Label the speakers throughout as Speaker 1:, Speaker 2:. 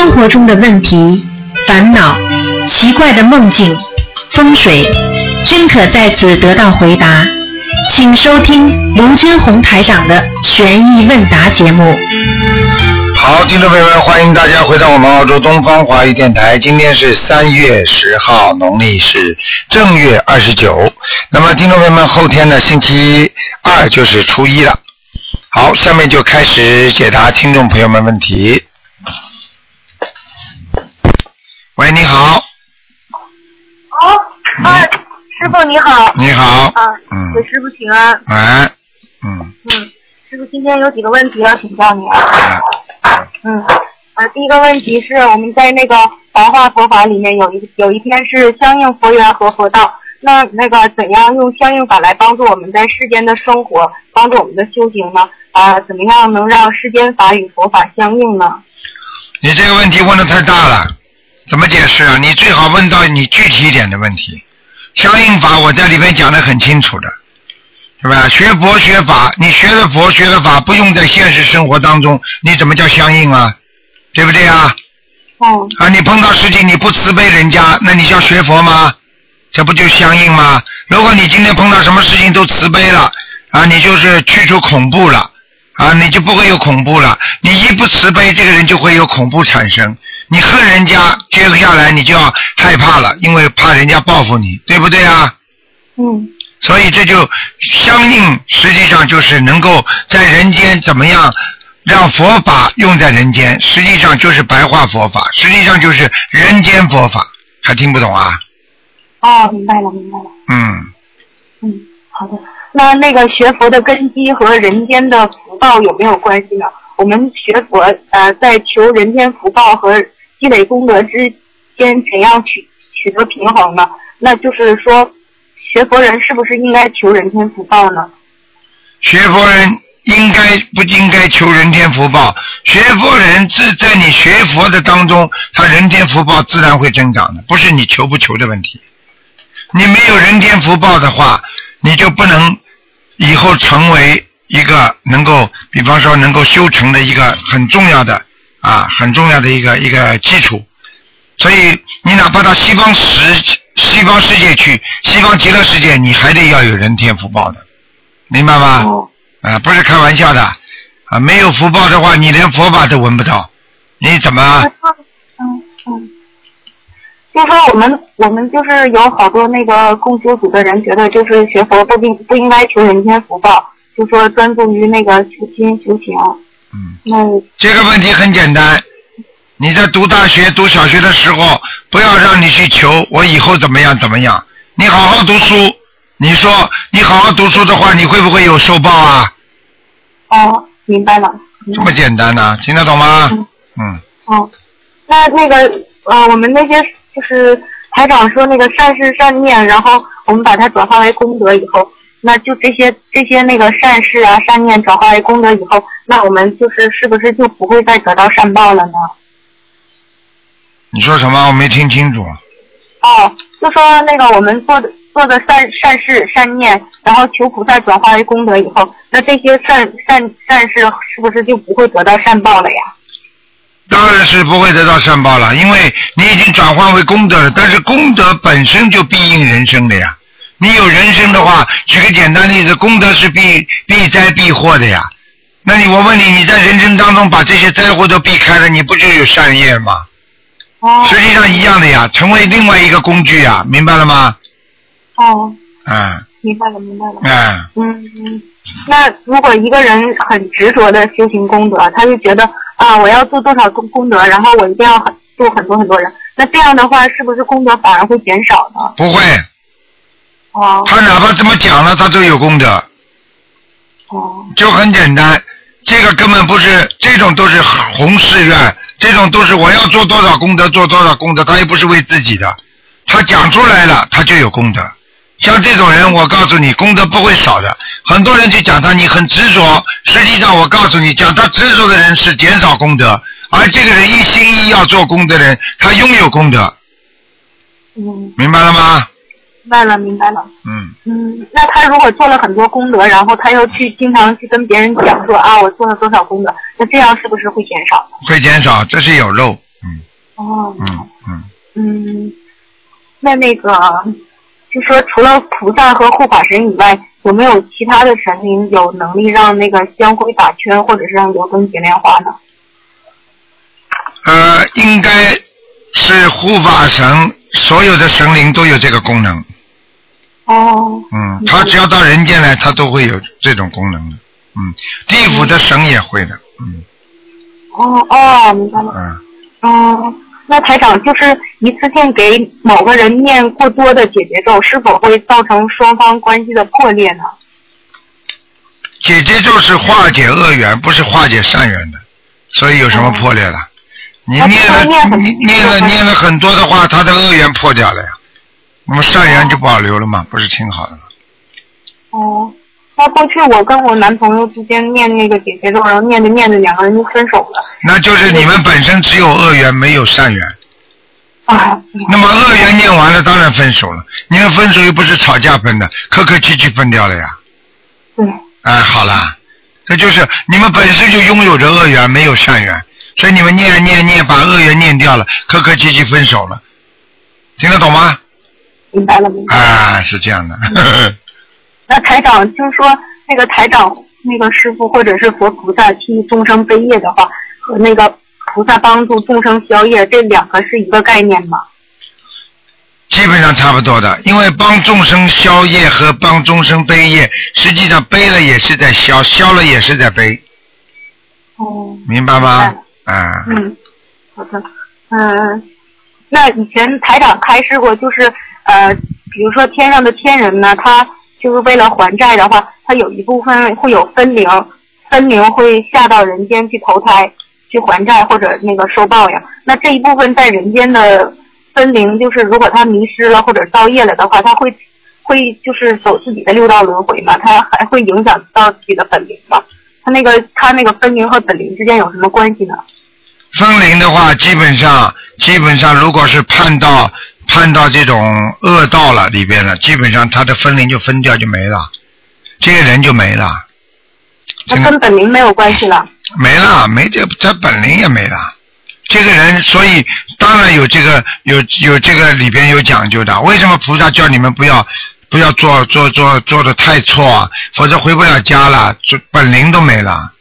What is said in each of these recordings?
Speaker 1: 生活中的问题、烦恼、奇怪的梦境、风水，均可在此得到回答。请收听卢军红台长的《悬疑问答》节目。
Speaker 2: 好，听众朋友们，欢迎大家回到我们澳洲东方华语电台。今天是三月十号，农历是正月二十九。那么，听众朋友们，后天呢，星期二就是初一了。好，下面就开始解答听众朋友们问题。喂，你好，
Speaker 3: 哦，啊，师傅你好。
Speaker 2: 你好，
Speaker 3: 啊，
Speaker 2: 嗯
Speaker 3: 给师傅请安。
Speaker 2: 喂，嗯，
Speaker 3: 嗯，师傅今天有几个问题要请教你啊。
Speaker 2: 哎
Speaker 3: 嗯，啊，第一个问题是我们在那个白话佛法里面有一有一篇是相应佛缘和佛道。那那个怎样用相应法来帮助我们在世间的生活，帮助我们的修行呢？啊，怎么样能让世间法与佛法相应呢？
Speaker 2: 你这个问题问的太大了，怎么解释啊？你最好问到你具体一点的问题。相应法我在里面讲的很清楚的，对吧？学佛学法，你学的佛学的法不用在现实生活当中，你怎么叫相应啊？对不对啊？
Speaker 3: 哦，
Speaker 2: 啊，你碰到事情你不慈悲人家，那你叫学佛吗？这不就相应吗？如果你今天碰到什么事情都慈悲了，啊，你就是去除恐怖了，啊，你就不会有恐怖了。你一不慈悲，这个人就会有恐怖产生。你恨人家，接下来你就要害怕了，因为怕人家报复你，对不对啊？
Speaker 3: 嗯
Speaker 2: 所以这就相应，实际上就是能够在人间怎么样让佛法用在人间，实际上就是白话佛法，实际上就是人间佛法，还听不懂啊？
Speaker 3: 哦，明白了，明白了。
Speaker 2: 嗯，
Speaker 3: 嗯，好的。那那个学佛的根基和人间的福报有没有关系呢？我们学佛呃，在求人间福报和积累功德之间怎样取取得平衡呢？那就是说，学佛人是不是应该求人天福报呢？
Speaker 2: 学佛人应该不应该求人天福报？学佛人自在你学佛的当中，他人天福报自然会增长的，不是你求不求的问题。你没有人天福报的话，你就不能以后成为一个能够，比方说能够修成的一个很重要的啊，很重要的一个一个基础。所以你哪怕到西方世西方世界去，西方极乐世界，你还得要有人天福报的，明白吗？
Speaker 3: 哦，
Speaker 2: 啊，不是开玩笑的啊！没有福报的话，你连佛法都闻不到，你怎么
Speaker 3: 嗯嗯，就说我们我们就是有好多那个共修组的人觉得，就是学佛不应不应该求人间福报，就说专注于那个修心修行。
Speaker 2: 嗯，
Speaker 3: 那
Speaker 2: 这个问题很简单。你在读大学、读小学的时候，不要让你去求我以后怎么样怎么样。你好好读书，你说你好好读书的话，你会不会有受报啊？
Speaker 3: 哦，明白了。
Speaker 2: 这么简单呢、听得懂吗？
Speaker 3: 嗯
Speaker 2: 嗯，
Speaker 3: 哦，那那个呃，我们那些就是台长说那个善事善念，然后我们把它转化为功德以后，那就这些这些那个善事啊善念转化为功德以后，那我们就是是不是就不会再得到善报了呢？
Speaker 2: 你说什么？我没听清楚。
Speaker 3: 哦，就说那个我们做的做的善善事善念，然后求菩萨转化为功德以后，那这些善善善事是不是就不会得到善报了呀？
Speaker 2: 当然是不会得到善报了，因为你已经转换为功德了。但是功德本身就必应人生的呀。你有人生的话，举个简单例子，功德是避避灾避祸的呀。那你我问你，你在人生当中把这些灾祸都避开了，你不就有善业吗？
Speaker 3: 哦
Speaker 2: 实际上一样的呀，成为另外一个工具呀，明白了吗？
Speaker 3: 哦，
Speaker 2: 嗯
Speaker 3: 明白了明白了。
Speaker 2: 嗯，
Speaker 3: 嗯，嗯，那如果一个人很执着的修行功德，他就觉得啊，我要做多少功功德，然后我一定要很做很多很多人，那这样的话，是不是功德反而会减少呢？
Speaker 2: 不会，
Speaker 3: 哦
Speaker 2: 他哪怕这么讲了，他都有功德，
Speaker 3: 哦
Speaker 2: 就很简单。这个根本不是，这种都是弘誓愿，这种都是我要做多少功德做多少功德，他又不是为自己的，他讲出来了，他就有功德。像这种人，我告诉你，功德不会少的。很多人去讲他，你很执着，实际上我告诉你，讲他执着的人是减少功德，而这个人一心一意要做功德的人，他拥有功德，
Speaker 3: 嗯，
Speaker 2: 明白了吗？
Speaker 3: 明白了明白了。
Speaker 2: 嗯，
Speaker 3: 嗯，那他如果做了很多功德，然后他又去经常去跟别人讲说啊，我做了多少功德，那这样是不是会减少？
Speaker 2: 会减少，这是有漏，嗯
Speaker 3: 哦，
Speaker 2: 嗯嗯，
Speaker 3: 嗯，那那个，就说除了菩萨和护法神以外，有没有其他的神灵有能力让那个香灰打圈，或者是让油灯结莲花呢？
Speaker 2: 呃，应该是护法神，所有的神灵都有这个功能。
Speaker 3: 哦，
Speaker 2: 嗯，他只要到人间来，他都会有这种功能的。嗯，地府的神也会的。嗯
Speaker 3: 哦哦，明白了。
Speaker 2: 嗯，
Speaker 3: 嗯，那台长就是一次性给某个人念过多的解结咒，是否会造成双方关系的破裂呢？
Speaker 2: 姐姐咒是化解恶缘，不是化解善缘的，所以有什么破裂了？念
Speaker 3: 了念
Speaker 2: 了你念了念了很多的话，他的恶缘破掉了呀，那么善缘就保留了嘛，不是挺好的吗？
Speaker 3: 哦，那过去我跟我男朋友之间念那个姐姐咒，然后念着念着两个人就分手了。
Speaker 2: 那就是你们本身只有恶缘，没有善缘。
Speaker 3: 啊，
Speaker 2: 那么恶缘念完了，当然分手了。你们分手又不是吵架分的，客客气气分掉了呀。
Speaker 3: 对，
Speaker 2: 哎，好啦，这就是你们本身就拥有着恶缘，没有善缘，所以你们念念念，把恶缘念掉了，客客气气分手了，听得懂吗？
Speaker 3: 明白了，明白。
Speaker 2: 啊，是这样的。
Speaker 3: 那台长就是说，那个台长那个师傅或者是佛菩萨替众生背业的话，和那个菩萨帮助众生消业，这两个是一个概念吗？
Speaker 2: 基本上差不多的，因为帮众生消业和帮众生背业，实际上背了也是在消，消了也是在背，
Speaker 3: 哦，
Speaker 2: 明白吗
Speaker 3: 明？
Speaker 2: 啊，
Speaker 3: 嗯，好的，嗯，那以前台长开示过，就是呃，比如说天上的天人呢，他就是为了还债的话，他有一部分会有分灵，分灵会下到人间去投胎，去还债或者那个受报应。那这一部分在人间的分灵，就是如果他迷失了或者造业了的话，他会会就是走自己的六道轮回嘛，他还会影响到自己的本灵嘛。他那个他那个分灵和本灵之间有什么关系呢？
Speaker 2: 分灵的话，基本上基本上如果是判到判到这种恶道了里边了，基本上他的分灵就分掉就没了，这个人就没了，
Speaker 3: 那跟本灵没有关系了。
Speaker 2: 没了，没这这本灵也没了。这个人，所以当然有这个有有这个里边有讲究的。为什么菩萨叫你们不要不要做做做做的太错啊？否则回不了家了，就本灵都没了。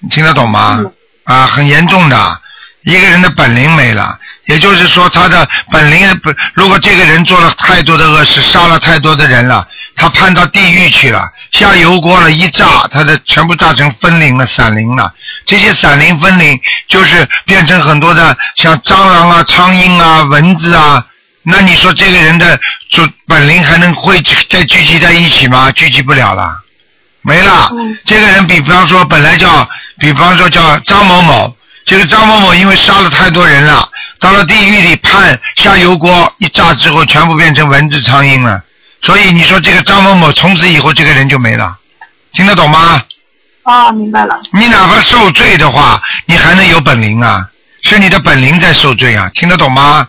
Speaker 2: 你听得懂吗？
Speaker 3: 嗯
Speaker 2: 啊，很严重的，一个人的本领没了，也就是说他的本领不，如果这个人做了太多的恶事，杀了太多的人了，他判到地狱去了，下油锅了一炸，他的全部炸成分灵了、散灵了。这些散灵分灵就是变成很多的像蟑螂啊、苍蝇啊、蚊子啊。那你说这个人的就本领还能会再聚集在一起吗？聚集不了了，没了。
Speaker 3: 嗯
Speaker 2: 这个人比方说本来叫，比方说叫张某某，这个张某某因为杀了太多人了，到了地狱里判下油锅一炸之后，全部变成蚊子苍蝇了。所以你说这个张某某从此以后这个人就没了，听得懂吗？
Speaker 3: 啊，明白了。
Speaker 2: 你哪怕受罪的话，你还能有本领啊？是你的本领在受罪啊，听得懂吗？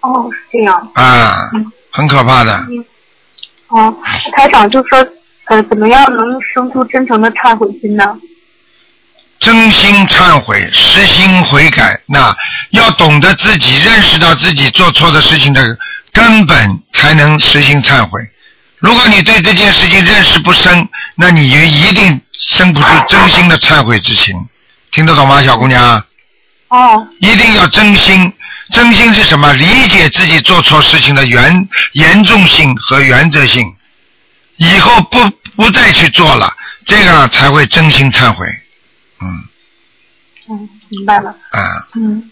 Speaker 3: 哦，是这样。
Speaker 2: 啊，
Speaker 3: 嗯
Speaker 2: 很可怕的。
Speaker 3: 嗯。哦，台长就说，呃，怎么样能生出真诚的忏悔心呢？
Speaker 2: 真心忏悔，实心悔改，那要懂得自己认识到自己做错的事情的根本，才能实心忏悔。如果你对这件事情认识不深，那你就一定生不出真心的忏悔之情。听得懂吗，小姑娘？
Speaker 3: 哦，
Speaker 2: 一定要真心。真心是什么？理解自己做错事情的原严重性和原则性，以后不不再去做了，这样才会真心忏悔。嗯
Speaker 3: 嗯，明白了。
Speaker 2: 啊，
Speaker 3: 嗯。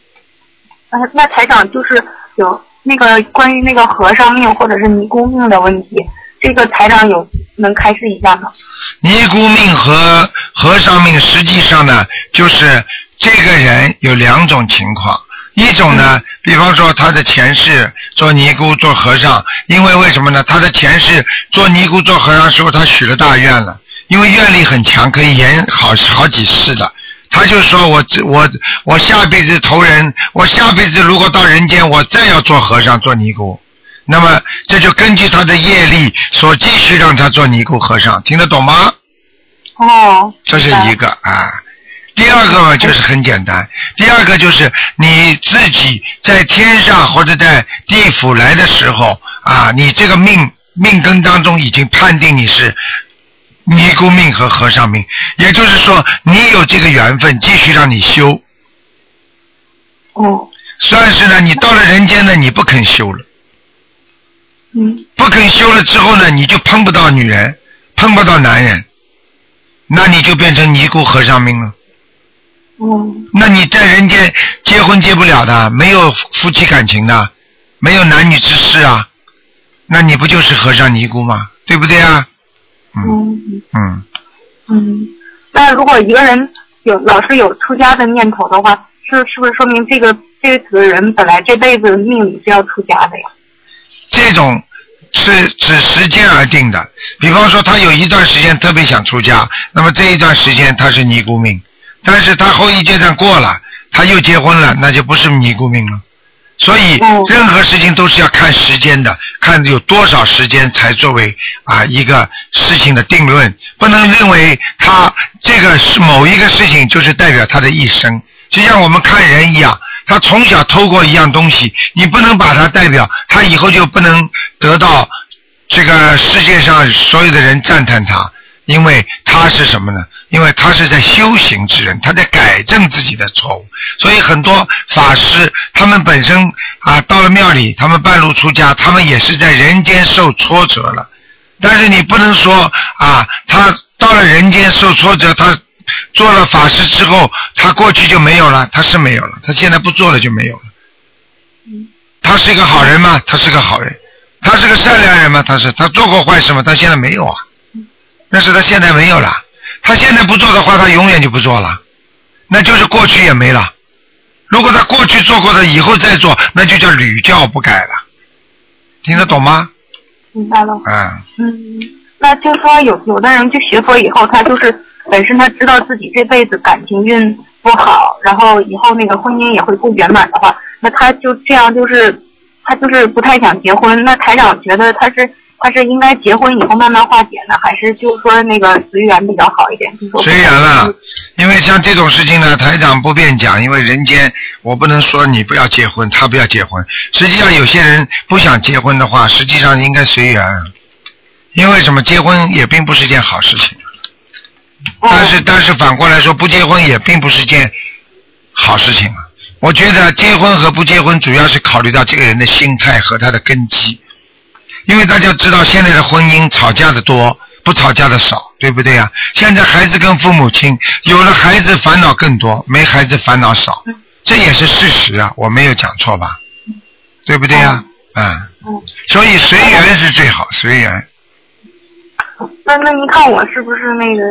Speaker 3: 呃，那台长就是有那个关于那个和尚命或者是尼姑命的问题，这个台长有能开示一下吗？
Speaker 2: 尼姑命和和尚命实际上呢，就是这个人有两种情况。一种呢，比方说他的前世做尼姑、做和尚，因为为什么呢？他的前世做尼姑、做和尚时候，他许了大愿了，因为愿力很强，可以延好好几世的。他就说我这我我下辈子投人，我下辈子如果到人间，我再要做和尚、做尼姑，那么这就根据他的业力所继续让他做尼姑和尚，听得懂吗？
Speaker 3: 哦，
Speaker 2: 这是一个啊。第二个嘛就是很简单，第二个就是你自己在天上或者在地府来的时候啊，你这个命命根当中已经判定你是尼姑命和和尚命，也就是说你有这个缘分，继续让你修，
Speaker 3: 哦，
Speaker 2: 算是呢，你到了人间呢，你不肯修了。
Speaker 3: 嗯，
Speaker 2: 不肯修了之后呢，你就碰不到女人，碰不到男人，那你就变成尼姑和尚命了。
Speaker 3: 哦，
Speaker 2: 那你在人间结婚结不了的，没有夫妻感情的，没有男女之事啊，那你不就是和尚尼姑吗？对不对啊？嗯
Speaker 3: 嗯
Speaker 2: 嗯，
Speaker 3: 嗯，那如果一个人有老是有出家的念头的话，是是不是说明这个这个人本来这辈子命里是要出家的呀？
Speaker 2: 这种是指时间而定的。比方说，他有一段时间特别想出家，那么这一段时间他是尼姑命，但是他后一阶段过了，他又结婚了，那就不是尼姑命了。所以
Speaker 3: 哦。
Speaker 2: 任何事情都是要看时间的，看有多少时间才作为啊一个事情的定论，不能认为他这个是某一个事情就是代表他的一生。就像我们看人一样，他从小偷过一样东西，你不能把他代表他以后就不能得到这个世界上所有的人赞叹他，因为他是什么呢？因为他是在修行之人，他在改正自己的错误。所以很多法师他们本身啊，到了庙里，他们半路出家，他们也是在人间受挫折了。但是你不能说啊，他到了人间受挫折，他做了法师之后，他过去就没有了，他是没有了，他现在不做了就没有了。他是一个好人吗？他是个好人。他是个善良人吗？他是。他做过坏事吗？他现在没有啊。但是他现在没有了。他现在不做的话，他永远就不做了。那就是过去也没了。如果他过去做过的，以后再做，那就叫屡教不改了。听得懂吗？
Speaker 3: 明白了。
Speaker 2: 嗯、
Speaker 3: 嗯，那就说有有的人就学佛以后，他就是本身他知道自己这辈子感情运不好，然后以后那个婚姻也会不圆满的话，那他就这样就是他就是不太想结婚。那台长觉得他是他是应该结婚以后慢慢化解呢，还是就是说那个随缘比较好一点？
Speaker 2: 随缘了，因为像这种事情呢，台长不便讲，因为人间我不能说你不要结婚，他不要结婚。实际上有些人不想结婚的话，实际上应该随缘，因为什么？结婚也并不是件好事情。
Speaker 3: 哦
Speaker 2: 但是但是反过来说，不结婚也并不是件好事情啊。我觉得结婚和不结婚主要是考虑到这个人的心态和他的根基，因为大家知道现在的婚姻吵架的多，不吵架的少，对不对呀？现在孩子跟父母亲有了孩子烦恼更多，没孩子烦恼少，这也是事实啊，我没有讲错吧？对不对呀？嗯，
Speaker 3: 嗯，
Speaker 2: 所以随缘是最好，随缘。
Speaker 3: 那那您看我是不是那个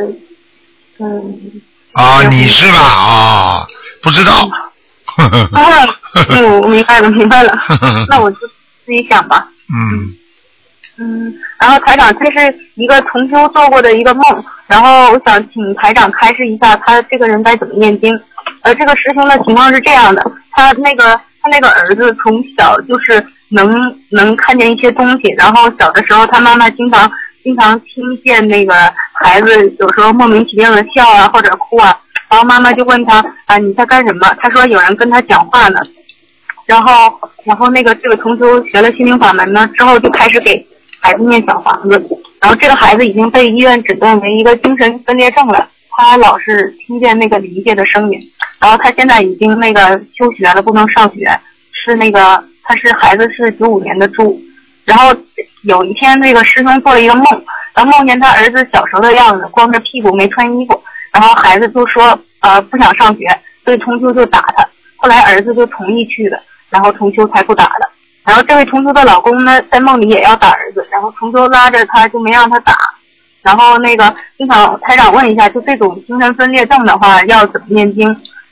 Speaker 3: 嗯？
Speaker 2: 啊、
Speaker 3: 嗯
Speaker 2: 你是吧？啊、不知道。
Speaker 3: 啊，嗯，我明白了，明白了。那我就自己想吧。
Speaker 2: 嗯，
Speaker 3: 嗯，然后台长，这是一个重修做过的一个梦，然后我想请台长开示一下，他这个人该怎么念经。呃，这个师兄的情况是这样的，他那个他那个儿子从小就是能能看见一些东西，然后小的时候他妈妈经常经常听见那个孩子有时候莫名其妙的笑啊或者哭啊，然后妈妈就问他啊你在干什么？他说有人跟他讲话呢。然后，然后那个这个重修学了心灵法门呢，之后就开始给孩子念小房子。然后这个孩子已经被医院诊断为一个精神分裂症了，他老是听见那个离界的声音。然后他现在已经那个休学了，不能上学。是那个他是孩子是九五年的猪。然后有一天那个师兄做了一个梦，然后梦见他儿子小时候的样子，光着屁股没穿衣服。然后孩子就说呃不想上学，所以重修就打他。后来儿子就同意去了。然后重修才不打了。然后这位重修的老公呢，在梦里也要打儿子，然后重修拉着他就没让他打。然后那个经常台长问一下，就这种精神分裂症的话，要怎么念经？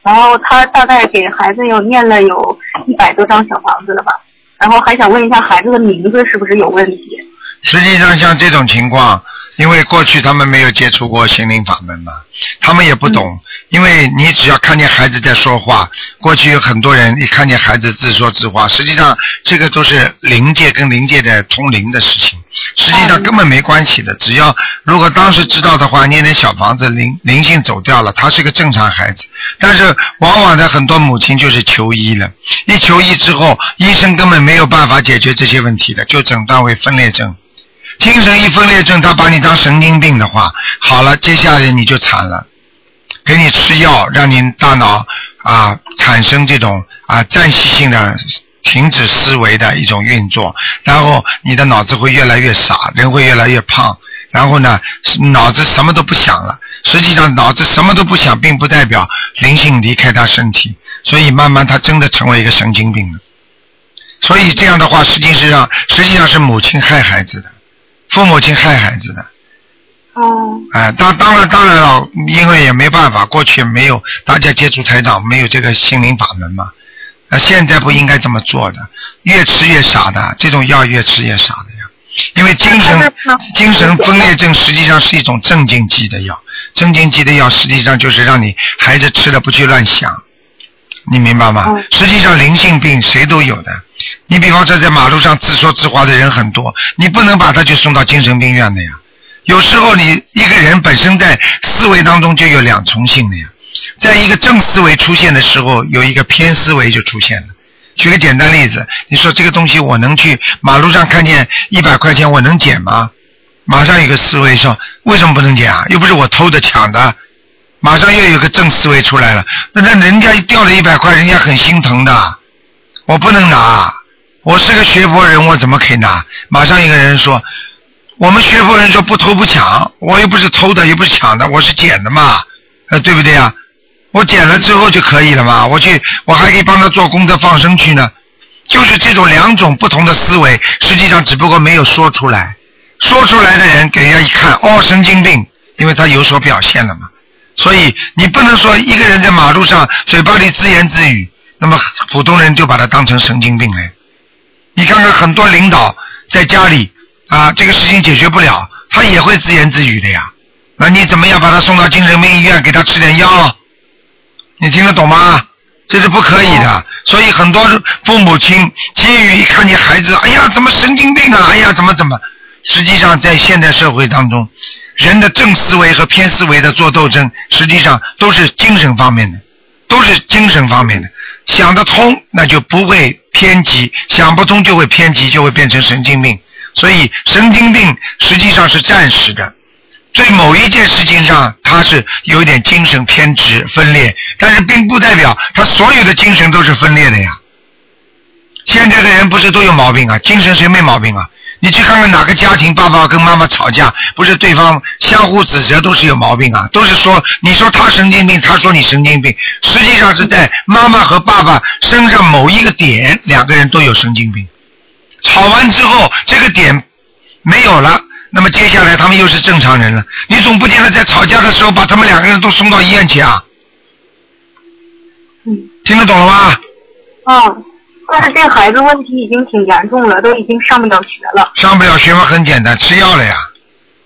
Speaker 3: 然后他大概给孩子又念了有一百多张小房子了吧？然后还想问一下孩子的名字是不是有问题？
Speaker 2: 实际上像这种情况，因为过去他们没有接触过心灵法门嘛，他们也不懂。因为你只要看见孩子在说话，过去有很多人一看见孩子自说自话，实际上这个都是灵界跟灵界的通灵的事情，实际上根本没关系的。只要如果当时知道的话，念点小房子，灵灵性走掉了，他是个正常孩子。但是往往的很多母亲就是求医了，一求医之后，医生根本没有办法解决这些问题的，就诊断为分裂症。精神一分裂症，他把你当神经病的话，好了，接下来你就惨了。给你吃药，让你大脑啊产生这种啊暂时性的停止思维的一种运作，然后你的脑子会越来越傻，人会越来越胖，然后呢脑子什么都不想了。实际上脑子什么都不想，并不代表灵性离开他身体，所以慢慢他真的成为一个神经病了。所以这样的话，实际上实际上是母亲害孩子的，父母亲害孩子的。
Speaker 3: 哦，
Speaker 2: 哎，当当然当然了，因为也没办法，过去没有大家接触台长，没有这个心灵法门嘛。那现在不应该这么做的，越吃越傻的，这种药越吃越傻的呀。因为精神精神分裂症实际上是一种镇静剂的药，镇静剂的药实际上就是让你孩子吃了不去乱想，你明白吗？实际上灵性病谁都有的，你比方说在马路上自说自话的人很多，你不能把他就送到精神病院的呀。有时候你一个人本身在思维当中就有两重性的呀，在一个正思维出现的时候，有一个偏思维就出现了。举个简单例子，你说这个东西我能去马路上看见一百块钱，我能捡吗？马上有个思维说，为什么不能捡啊？又不是我偷的抢的。马上又有个正思维出来了，那那人家掉了一百块，人家很心疼的，我不能拿，我是个学佛人，我怎么可以拿？马上一个人说。我们学佛人说不偷不抢，我又不是偷的，又不是抢的，我是捡的嘛，呃，对不对呀？我捡了之后就可以了嘛，我去，我还可以帮他做功德放生去呢。就是这种两种不同的思维，实际上只不过没有说出来，说出来的人给人家一看，哦，神经病，因为他有所表现了嘛。所以你不能说一个人在马路上嘴巴里自言自语，那么普通人就把他当成神经病了。你看看很多领导在家里。啊，这个事情解决不了，他也会自言自语的呀。那你怎么样把他送到精神病医院，给他吃点药？你听得懂吗？这是不可以的。所以很多父母亲基于一看见孩子，哎呀，怎么神经病啊？哎呀，怎么怎么？实际上在现代社会当中，人的正思维和偏思维的做斗争，实际上都是精神方面的，都是精神方面的。想得通，那就不会偏激；想不通，就会偏激，就会变成神经病。所以神经病实际上是暂时的，对某一件事情上他是有一点精神偏执分裂，但是并不代表他所有的精神都是分裂的呀。现在的人不是都有毛病啊？精神谁没毛病啊？你去看看哪个家庭，爸爸跟妈妈吵架，不是对方相互指责都是有毛病啊？都是说你说他神经病，他说你神经病，实际上是在妈妈和爸爸身上某一个点，两个人都有神经病。吵完之后，这个点没有了，那么接下来他们又是正常人了。你总不见得在吵架的时候把他们两个人都送到医院去啊？
Speaker 3: 嗯。
Speaker 2: 听得懂了吗？
Speaker 3: 啊，但是这孩子问题已经挺严重了，都已经上不了学了。
Speaker 2: 上不了学嘛，很简单，吃药了呀。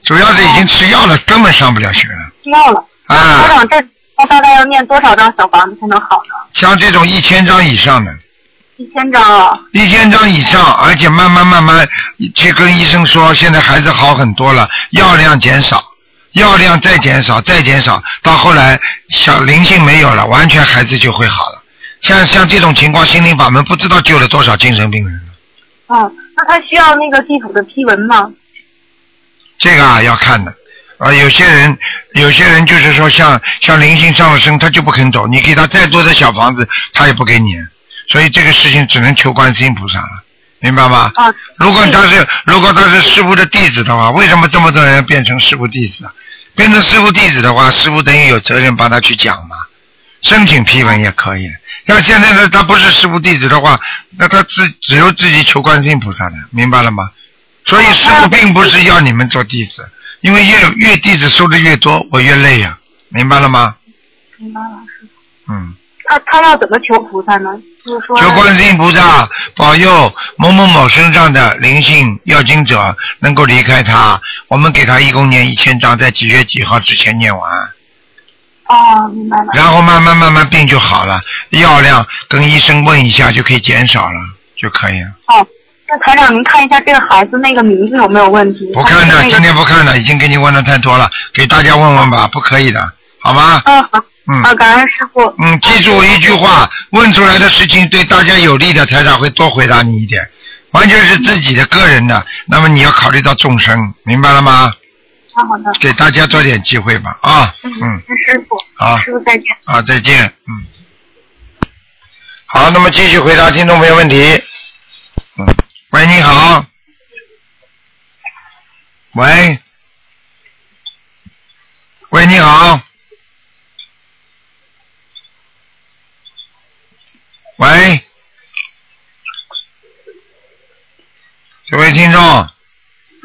Speaker 2: 主要是已经吃药了，根本上不了学了。
Speaker 3: 吃药了。啊。家长，这他大概要念多少张小房子才能好呢？
Speaker 2: 像这种一千张以上的。
Speaker 3: 一千张，啊。
Speaker 2: 一千张以上，而且慢慢慢慢去跟医生说，现在孩子好很多了，药量减少，药量再减少，再减少，到后来小灵性没有了，完全孩子就会好了。像像这种情况，心灵法门不知道救了多少精神病人了。
Speaker 3: 哦，那他需要那个地府的批文吗？
Speaker 2: 这个啊要看的，啊有些人有些人就是说像像灵性上了身，他就不肯走，你给他再多的小房子，他也不给你。所以这个事情只能求观世音菩萨了，明白吗？
Speaker 3: 啊。
Speaker 2: 如果他是如果他是师傅的弟子的话，为什么这么多人变成师傅弟子啊？变成师傅弟子的话，师傅等于有责任帮他去讲嘛，申请批文也可以。像现在呢，他不是师傅弟子的话，那他自只有自己求观世音菩萨的，明白了吗？所以师傅并不是要你们做弟子，因为越越弟子收的越多，我越累呀，明白了吗？
Speaker 3: 明白了，师傅。
Speaker 2: 嗯。
Speaker 3: 那他要怎么求菩萨呢？就是说
Speaker 2: 求观世音菩萨保佑某某某身上的灵性要经者能够离开他。我们给他一共念一千章，在几月几号之前念完，
Speaker 3: 哦，明白了。
Speaker 2: 然后慢慢慢慢病就好了，药量跟医生问一下就可以减少了，就可以了。
Speaker 3: 哦，那台长您看一下这个孩子那个名字有没有问题？
Speaker 2: 不看的，
Speaker 3: 那个
Speaker 2: 今天不看了，已经给你问的太多了，给大家问问吧，不可以的，好吗？
Speaker 3: 嗯好，
Speaker 2: 嗯
Speaker 3: 啊，感恩师傅。
Speaker 2: 嗯，记住一句话，问出来的事情对大家有利的，台长会多回答你一点。完全是自己的个人的，那么你要考虑到众生，明白了吗？
Speaker 3: 啊，好的。
Speaker 2: 给大家多点机会吧，啊，嗯，
Speaker 3: 那师傅，
Speaker 2: 好
Speaker 3: 师傅再见。
Speaker 2: 啊，再见，嗯。好，那么继续回答听众朋友问题。嗯，喂，你好。喂。喂，你好。喂。这位听众，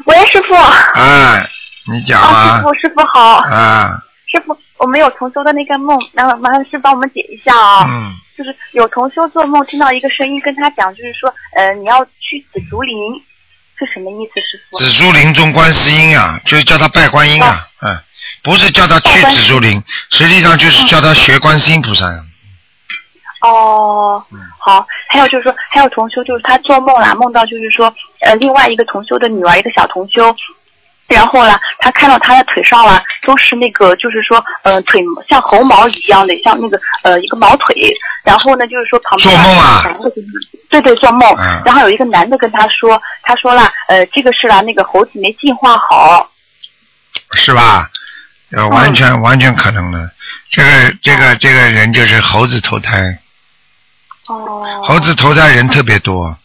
Speaker 4: 喂，师傅。
Speaker 2: 哎，你讲
Speaker 4: 啊，
Speaker 2: 啊
Speaker 4: 师，傅，师傅好。
Speaker 2: 啊，
Speaker 4: 师傅，我们有同修的那个梦，然后麻烦师傅帮我们解一下啊。
Speaker 2: 嗯，
Speaker 4: 就是有同修做梦听到一个声音跟他讲，就是说，呃，你要去紫竹林，是什么意思，师傅？
Speaker 2: 紫竹林中观世音啊，就是叫他拜观音啊，嗯，不是叫他去紫竹林，实际上就是叫他学观世音菩萨呀。
Speaker 4: 哦
Speaker 2: 嗯，
Speaker 4: 好。还有就是说，还有同修就是他做梦啦，梦到就是说，呃，另外一个同修的女儿，一个小同修。然后呢，他看到他的腿上啊，都是那个，就是说，呃，腿像猴毛一样的，像那个呃一个毛腿。然后呢，就是说旁边
Speaker 2: 做梦啊
Speaker 4: 有一个男的跟他对对，做梦。
Speaker 2: 嗯
Speaker 4: 然后有一个男的跟他说，他说了，呃，这个是啦，那个猴子没进化好。
Speaker 2: 是吧？呃，完全、完全可能的。这个这个这个人就是猴子投胎，
Speaker 4: 哦。
Speaker 2: 猴子投胎人特别多，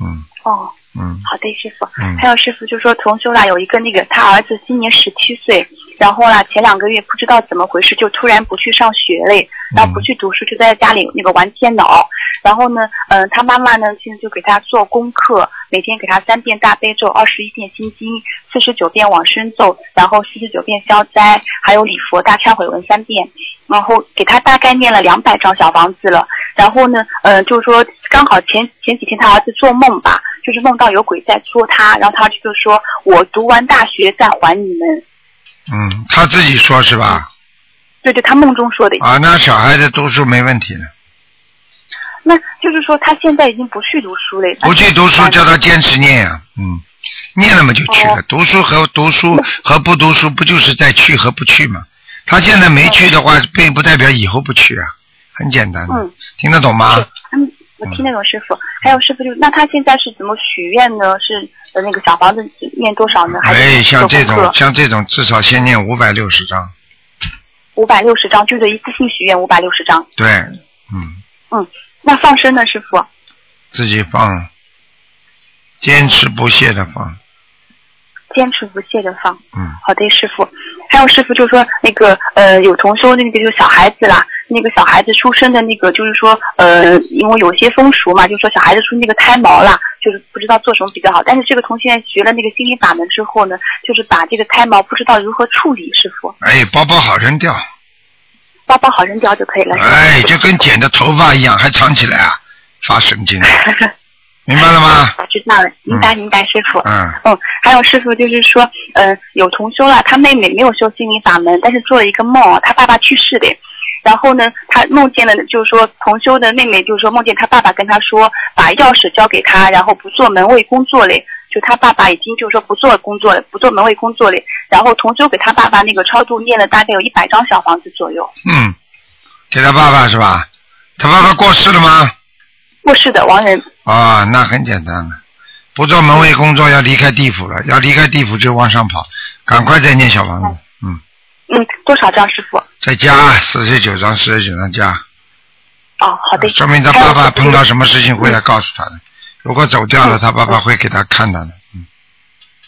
Speaker 2: 嗯
Speaker 4: 哦。
Speaker 2: 嗯
Speaker 4: 好的，师傅。
Speaker 2: 嗯
Speaker 4: 还有师傅就说同修啦，有一个那个他儿子今年十七岁，然后啦前两个月不知道怎么回事，就突然不去上学嘞，然后不去读书，就在家里那个玩电脑。然后呢，嗯、他妈妈呢现在就给他做功课，每天给他三遍大悲咒，二十一遍心经，四十九遍往生咒，然后四十九遍消灾，还有礼佛大忏悔文三遍。然后给他大概念了两百张小房子了。然后呢，呃，就是说刚好前前几天他儿子做梦吧，就是梦到有鬼在捉他，然后他就说：“我读完大学再还你们。
Speaker 2: 嗯，他自己说是吧？”
Speaker 4: 对对，他梦中说的。
Speaker 2: 啊，那小孩子读书没问题的，
Speaker 4: 那就是说他现在已经不去读书了。
Speaker 2: 不去读书叫他坚持念呀、嗯，念了嘛就去了。
Speaker 4: 哦
Speaker 2: 读书和读书和不读书不就是在去和不去嘛？他现在没去的话，并不代表以后不去啊，很简单的，
Speaker 4: 嗯
Speaker 2: 听得懂吗？
Speaker 4: 嗯，我听那种师傅，还有师傅就那他现在是怎么许愿呢？是呃那个小房子念多少呢？还
Speaker 2: 哎，
Speaker 4: 是
Speaker 2: 像这种像这种至少先念五百六十张，
Speaker 4: 五百六十张，就是一次性许愿五百六十张。
Speaker 2: 对，嗯，
Speaker 4: 嗯，那放生呢，师傅？
Speaker 2: 自己放，坚持不懈的放，
Speaker 4: 坚持不懈的放。
Speaker 2: 嗯，
Speaker 4: 好的，师傅。还有师傅就说那个呃有同修那个就是小孩子啦，那个小孩子出生的那个就是说呃因为有些风俗嘛，就是说小孩子出那个胎毛啦，就是不知道做什么比较好。但是这个同学学了那个心理法门之后呢，就是把这个胎毛不知道如何处理，师傅
Speaker 2: 哎，包包好扔掉，
Speaker 4: 包包好扔掉就可以了。
Speaker 2: 哎，就跟剪的头发一样，还藏起来啊，发神经，明白了吗？
Speaker 4: 我知道了，明白明白，师傅。
Speaker 2: 嗯，
Speaker 4: 嗯，还有师傅就是说，呃，有同修了，他妹妹没有修心灵法门，但是做了一个梦，他爸爸去世的。然后呢，他梦见了，就是说同修的妹妹，就是说梦见他爸爸跟他说，把钥匙交给他，然后不做门卫工作嘞。就他爸爸已经就是说不做工作了，不做门卫工作嘞。然后同修给他爸爸那个超度念了大概有一百张小房子左右。
Speaker 2: 嗯，给他爸爸是吧？他爸爸过世了吗？
Speaker 4: 过世的亡人。
Speaker 2: 啊、那很简单了，不做门卫工作要离开地府了，要离开地府就往上跑，赶快再念小房子，嗯，
Speaker 4: 嗯，多少张师傅？
Speaker 2: 再加四十九张，四十九张加，
Speaker 4: 哦，好的。
Speaker 2: 说明他爸爸碰到什么事情会来告诉他的。如果走掉了，他爸爸会给他看到的。嗯，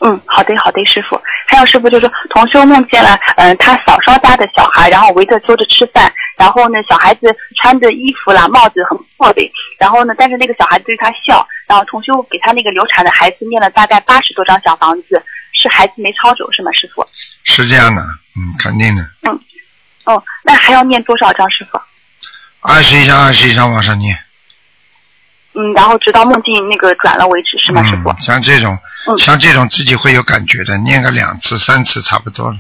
Speaker 4: 嗯，好的，好的，师傅。还有师傅就说，同修梦见了，嗯、他嫂嫂家的小孩，然后围着桌子吃饭，然后呢，小孩子穿着衣服啦、帽子很破的，然后呢，但是那个小孩子对他笑，然后同修给他那个流产的孩子念了大概八十多张小房子，是孩子没抄走是吗，师傅？
Speaker 2: 是这样的，嗯，肯定的。
Speaker 4: 嗯哦，那还要念多少张，师傅？
Speaker 2: 二十一张，二十一张往上念，
Speaker 4: 嗯，然后直到梦境那个转了为止，是吗，师傅？
Speaker 2: 嗯，像这种，
Speaker 4: 嗯
Speaker 2: 像这种自己会有感觉的，念个两次、三次差不多了。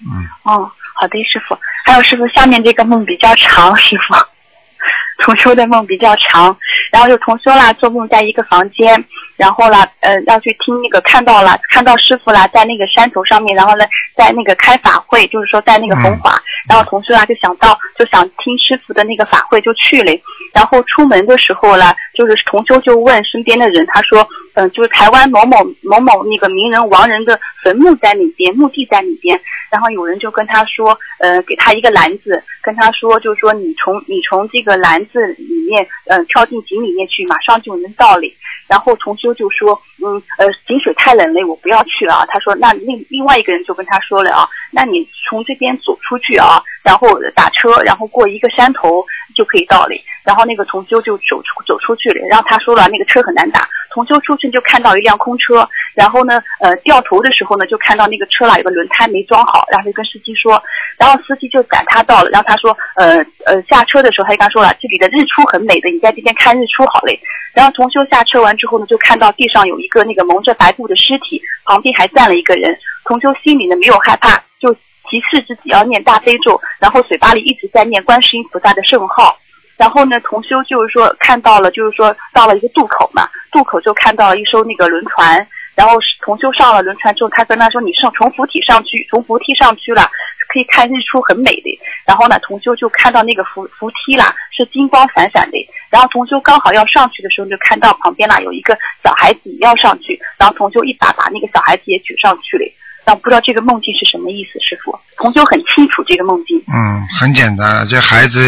Speaker 2: 嗯，
Speaker 4: 哦，好的，师傅。还有师傅，下面这个梦比较长，师傅。同修的梦比较长，然后就同修啦，做梦在一个房间，然后啦，呃，要去听那个看到了，看到师傅啦，在那个山头上面，然后呢，在那个开法会，就是说在那个红华，然后同修啦就想到，就想听师傅的那个法会，就去了。然后出门的时候啦，就是同修就问身边的人，他说，嗯、就是台湾某某某某那个名人亡人的坟墓在哪边，墓地在哪边。然后有人就跟他说，呃，给他一个篮子，跟他说，就是说你从你从这个篮子里面，呃，跳进井里面去，马上就能到里。然后同修就说，嗯，呃，井水太冷了，我不要去了啊。他说，那另另外一个人就跟他说了啊，那你从这边走出去啊，然后打车，然后过一个山头就可以到里。然后那个同修就走出走出去了，然后他说了，那个车很难打。重修出去就看到一辆空车，然后呢，呃，掉头的时候呢，就看到那个车啦有个轮胎没装好，然后就跟司机说，然后司机就赶他到了，然后他说，呃呃，下车的时候他就跟他说了，这里的日出很美的，你在这边看日出好嘞。然后重修下车完之后呢，就看到地上有一个那个蒙着白布的尸体，旁边还站了一个人。重修心里呢没有害怕，就提示自己要念大悲咒，然后嘴巴里一直在念观世音菩萨的圣号。然后呢，同修就是说看到了，就是说到了一个渡口嘛，渡口就看到了一艘那个轮船。然后同修上了轮船之后，他跟他说：“你上从扶梯上去，从扶梯上去了，可以看日出，很美的。”然后呢，同修就看到那个扶扶梯啦，是金光闪闪的。然后同修刚好要上去的时候，就看到旁边啦有一个小孩子要上去，然后同修一把把那个小孩子也举上去了。但不知道这个梦境是什么意思，师傅？同修很清楚这个梦境。
Speaker 2: 嗯，很简单，这孩子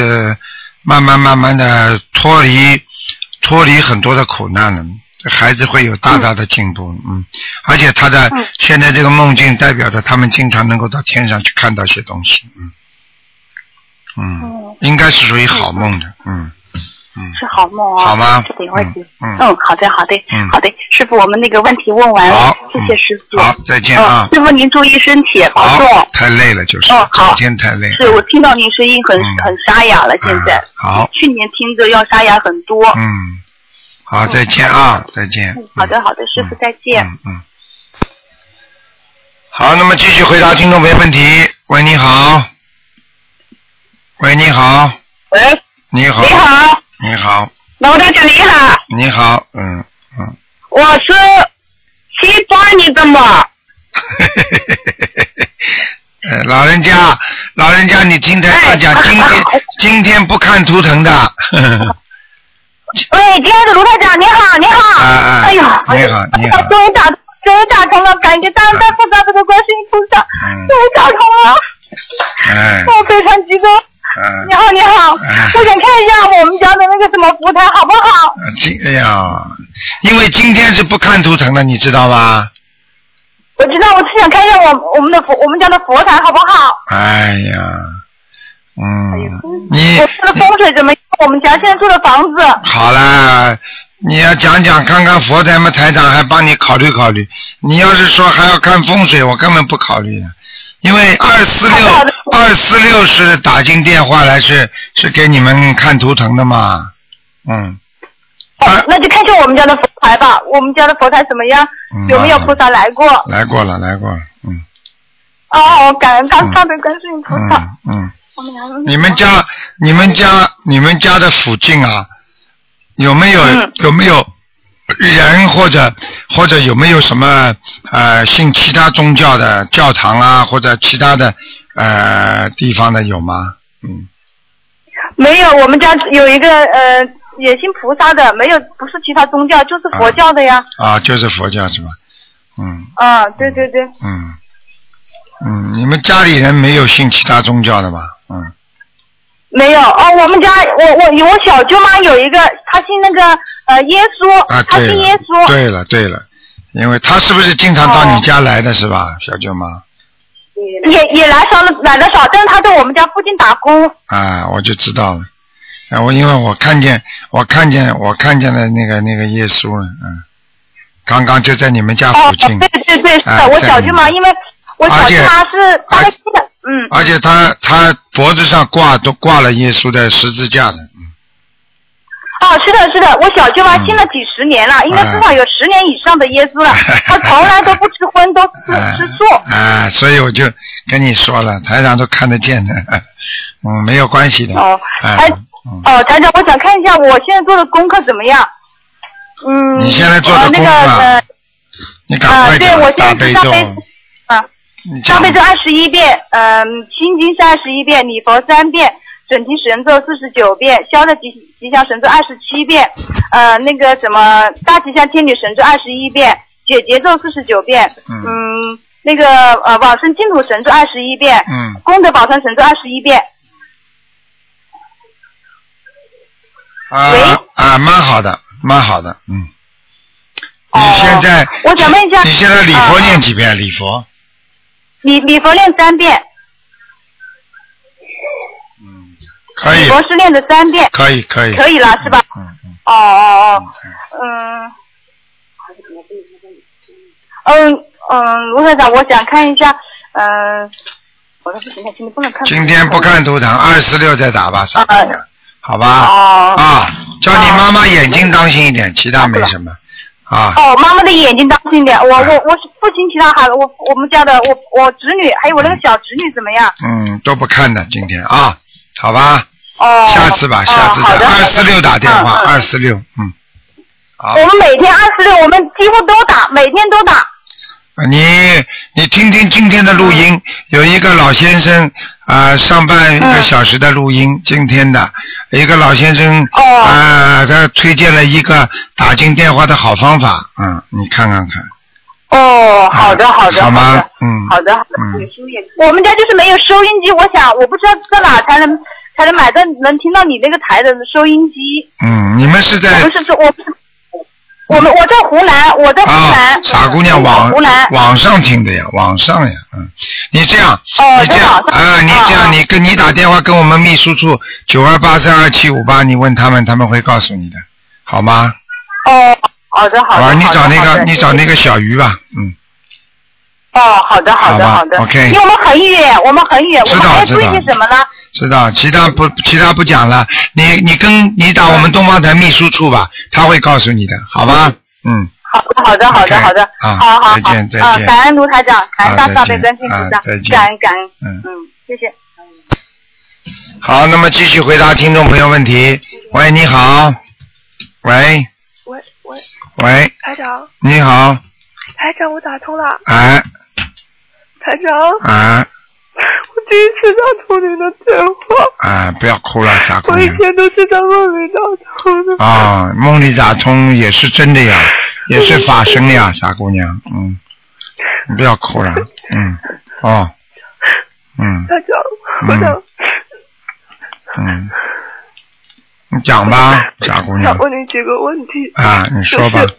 Speaker 2: 慢慢慢慢的脱离脱离很多的苦难了，孩子会有大大的进步，嗯，而且他的、
Speaker 4: 嗯。
Speaker 2: 现在这个梦境代表着他们经常能够到天上去看到些东西，嗯。嗯，
Speaker 4: 哦。
Speaker 2: 应该是属于好梦的，嗯嗯，
Speaker 4: 是好梦啊、
Speaker 2: 好吗
Speaker 4: 这等一会儿
Speaker 2: 嗯嗯
Speaker 4: 嗯，好的，好的，
Speaker 2: 嗯
Speaker 4: 好的，师傅，我们那个问题问完了
Speaker 2: 好，，
Speaker 4: 谢谢师傅。
Speaker 2: 嗯好，再见啊
Speaker 4: 嗯，，师傅您注意身体，保重。，
Speaker 2: 太累了就是，
Speaker 4: 哦好
Speaker 2: 今天太累，
Speaker 4: 是我听到您声音很、
Speaker 2: 嗯
Speaker 4: 很沙哑了，现在。
Speaker 2: 嗯好
Speaker 4: 去年听着要沙哑很多。
Speaker 2: 嗯，好，再见啊，再见
Speaker 4: 嗯，好的，好的，师傅再见。
Speaker 2: 嗯嗯。好，那么继续回答听众朋友问题。喂，你好。喂，你好。
Speaker 5: 喂，
Speaker 2: 你好。
Speaker 5: 你。好，
Speaker 2: 你好。
Speaker 5: 老大姐你好，
Speaker 2: 你好。嗯嗯。
Speaker 5: 我是七八年的嘛，
Speaker 2: 呃，老人家，老人家，你听台上讲，
Speaker 5: 哎
Speaker 2: 今天今天不看图腾的。
Speaker 5: 喂，亲爱的卢台长，你好，你好，
Speaker 2: 啊啊
Speaker 5: 哎呦，
Speaker 2: 你好你好
Speaker 5: 终于打，终于打通了，感谢大大菩萨这个观世音菩萨，
Speaker 2: 嗯
Speaker 5: 终于打通了，
Speaker 2: 哎，
Speaker 5: 我非常激动。
Speaker 2: 嗯
Speaker 5: 你。好，你好，
Speaker 2: 哎
Speaker 5: 我想看一下我们家的那个什么佛台好不好？
Speaker 2: 哎呀，因为今天是不看图腾的，你知道吗？
Speaker 5: 我知道，我是想看一下我我们的佛我们家的佛台好不好？
Speaker 2: 哎呀，嗯，你
Speaker 5: 我说的风水怎么样？我们家现在住的房子，
Speaker 2: 好啦，你要讲讲看看佛台嘛，台长还帮你考虑考虑。你要是说还要看风水，我根本不考虑的，因为二四六二四六是打进电话来是是给你们看图腾的嘛，嗯，啊
Speaker 5: 哦，那就看看我们家的佛台吧。我们家的佛台怎么样？
Speaker 2: 嗯
Speaker 5: 有没有菩萨来过？
Speaker 2: 来过了来过了，嗯
Speaker 5: 哦，感恩大
Speaker 2: 嗯
Speaker 5: 大悲观世音菩萨。
Speaker 2: 嗯你们家、你们家、你们家的附近啊，有没有、
Speaker 5: 嗯
Speaker 2: 有没有人或者或者有没有什么呃信其他宗教的教堂啊，或者其他的呃地方的有吗？嗯，
Speaker 5: 没有，我们家有一个呃也信菩萨的，没有不是其他宗教，就是佛教的呀。
Speaker 2: 啊，就是佛教是吧？嗯
Speaker 5: 啊，对对对，
Speaker 2: 嗯嗯，你们家里人没有信其他宗教的吧？嗯
Speaker 5: 没有哦。我们家我我我小舅妈有一个，她信那个呃耶稣，
Speaker 2: 啊，
Speaker 5: 他
Speaker 2: 对了
Speaker 5: 信耶稣。
Speaker 2: 对了对了，因为他是不是经常到
Speaker 5: 哦
Speaker 2: 你家来的是吧，小舅妈？
Speaker 5: 也也来少了来的少，但是他在我们家附近打工。
Speaker 2: 啊，我就知道了。啊，我因为我看见，我看见，我看见了那个那个耶稣了，嗯，刚刚就在你们家
Speaker 5: 哦
Speaker 2: 附，近，
Speaker 5: 对对对，是
Speaker 2: 啊
Speaker 5: 的，我
Speaker 2: 在你
Speaker 5: 小舅妈，因为我小舅妈是巴勒西的，嗯，
Speaker 2: 而且他他脖子上挂都挂了耶稣的十字架的，嗯
Speaker 4: 哦，是的，是的，我小舅妈
Speaker 2: 嗯
Speaker 4: 信了几十年了，应该
Speaker 2: 哎
Speaker 4: 至少有十年以上的耶稣了。她从来都不吃荤，都吃
Speaker 2: 哎
Speaker 4: 吃素。
Speaker 2: 啊，所以我就跟你说了，台长都看得见的，嗯，没有关系的。
Speaker 4: 哦，
Speaker 2: 哎
Speaker 4: 哦，台长，我想看一下我现在做的功课怎么样。嗯。
Speaker 2: 你现在做的
Speaker 4: 呃那个
Speaker 2: 功课
Speaker 4: 呃
Speaker 2: 你赶
Speaker 4: 啊，
Speaker 2: 快点
Speaker 4: 对我现在
Speaker 2: 大悲咒
Speaker 4: 是大，悲啊，
Speaker 2: 你讲
Speaker 4: 大悲咒二十一遍，嗯，心经是二十一遍，礼佛三遍，准提神咒四十九遍，消的吉吉祥神咒二十七遍，呃，那个什么大吉祥天女神咒二十一遍，解结咒四十九遍，
Speaker 2: 嗯
Speaker 4: 嗯，那个呃往生净土神咒二十一遍，
Speaker 2: 嗯
Speaker 4: 功德宝山神咒二十一遍。
Speaker 2: 啊
Speaker 4: 喂
Speaker 2: 啊，蛮好的，蛮好的，嗯。你
Speaker 4: 哦
Speaker 2: 现在，
Speaker 4: 我想问一下
Speaker 2: 你现在礼佛
Speaker 4: 啊
Speaker 2: 念几遍？礼佛，
Speaker 4: 礼礼佛念三遍，
Speaker 2: 嗯，可以
Speaker 4: 礼，佛是念的三遍，
Speaker 2: 可以，可以，
Speaker 4: 可以了是吧？
Speaker 2: 嗯嗯
Speaker 4: 哦哦哦，
Speaker 2: 嗯
Speaker 4: 嗯，嗯嗯，卢台长，我想看一下，嗯，我说不行，今天不能看。
Speaker 2: 今天不看图腾，二四六再打吧，傻姑娘，好吧？
Speaker 4: 哦。
Speaker 2: 啊，叫你妈妈眼睛当心一点，其他没什么。啊，
Speaker 4: 哦，妈妈的眼睛当心点，我
Speaker 2: 哎
Speaker 4: 我我是父亲其他孩子，我我们家的我我侄女还有我那个小侄女怎么样？
Speaker 2: 嗯，都不看的，今天啊，好吧，
Speaker 4: 哦。
Speaker 2: 下次吧，下次。二四六打电话，二四六，嗯，好。
Speaker 4: 我，们每天二十六，我们几乎都打，每天都打。
Speaker 2: 你你听听今天的录音，有一个老先生啊、上半一个小时的录音，今天的。一个老先生
Speaker 4: 哦。
Speaker 2: 啊、他推荐了一个打进电话的好方法，嗯，你看看看，
Speaker 4: 哦，好的好的
Speaker 2: 好吗
Speaker 4: 好的？
Speaker 2: 嗯，
Speaker 4: 好的好的。
Speaker 2: 嗯，
Speaker 4: 我们家就是没有收音机，我想我不知道在哪才能才能买到能听到你那个台的收音机。
Speaker 2: 嗯，你们是
Speaker 4: 我
Speaker 2: 在
Speaker 4: 不是说，我们是我们我在湖南，我在湖
Speaker 2: 啊
Speaker 4: 南。，
Speaker 2: 傻姑娘网
Speaker 4: 湖南。
Speaker 2: 网上听的呀，网上呀，嗯，你这样，
Speaker 4: 哦
Speaker 2: 你这样啊，你这样，你跟你打电话跟我们秘书处九二八三二七五八，你问他们，他们会告诉你的，好吗？
Speaker 4: 哦，好的好的。
Speaker 2: 啊，你找那个，你找那。个小鱼吧，嗯，
Speaker 4: 哦，好的好的
Speaker 2: 好
Speaker 4: 好的。
Speaker 2: OK
Speaker 4: 因为我们很远，我们很远，我
Speaker 2: 知道
Speaker 4: 们还要注意
Speaker 2: 知道
Speaker 4: 些什么呢？
Speaker 2: 知道，其他不，其他不讲了，你你跟你打我们东方台秘书处吧，他会告诉你的，好吧？嗯，
Speaker 4: 好的好的好的好的。
Speaker 2: 啊
Speaker 4: 好好好。
Speaker 2: 再见再见
Speaker 4: 啊感恩卢台长，感恩大慈大悲
Speaker 2: 啊再见
Speaker 4: 观世音菩萨
Speaker 2: 啊再见，
Speaker 4: 感恩感恩。
Speaker 2: 嗯
Speaker 4: 嗯，谢谢。
Speaker 2: 好，那么继续回答听众朋友问题。喂，你好，喂
Speaker 6: 喂。台长，
Speaker 2: 你好，
Speaker 6: 台长，我打通了，
Speaker 2: 哎。
Speaker 6: 台长，
Speaker 2: 哎。
Speaker 6: 我第一次打通您的电话，
Speaker 2: 哎，不要哭了，傻姑娘。
Speaker 6: 我以
Speaker 2: 娘。
Speaker 6: 前都是在梦里打通的。
Speaker 2: 啊，梦里打通也是真的呀，也是发生的呀，傻姑娘，嗯，你不要哭了，嗯，哦，嗯。
Speaker 6: 台长，我想
Speaker 2: 嗯，你讲吧，傻姑娘。
Speaker 6: 想，问你几个问题。
Speaker 2: 啊，你说吧。
Speaker 6: 就是，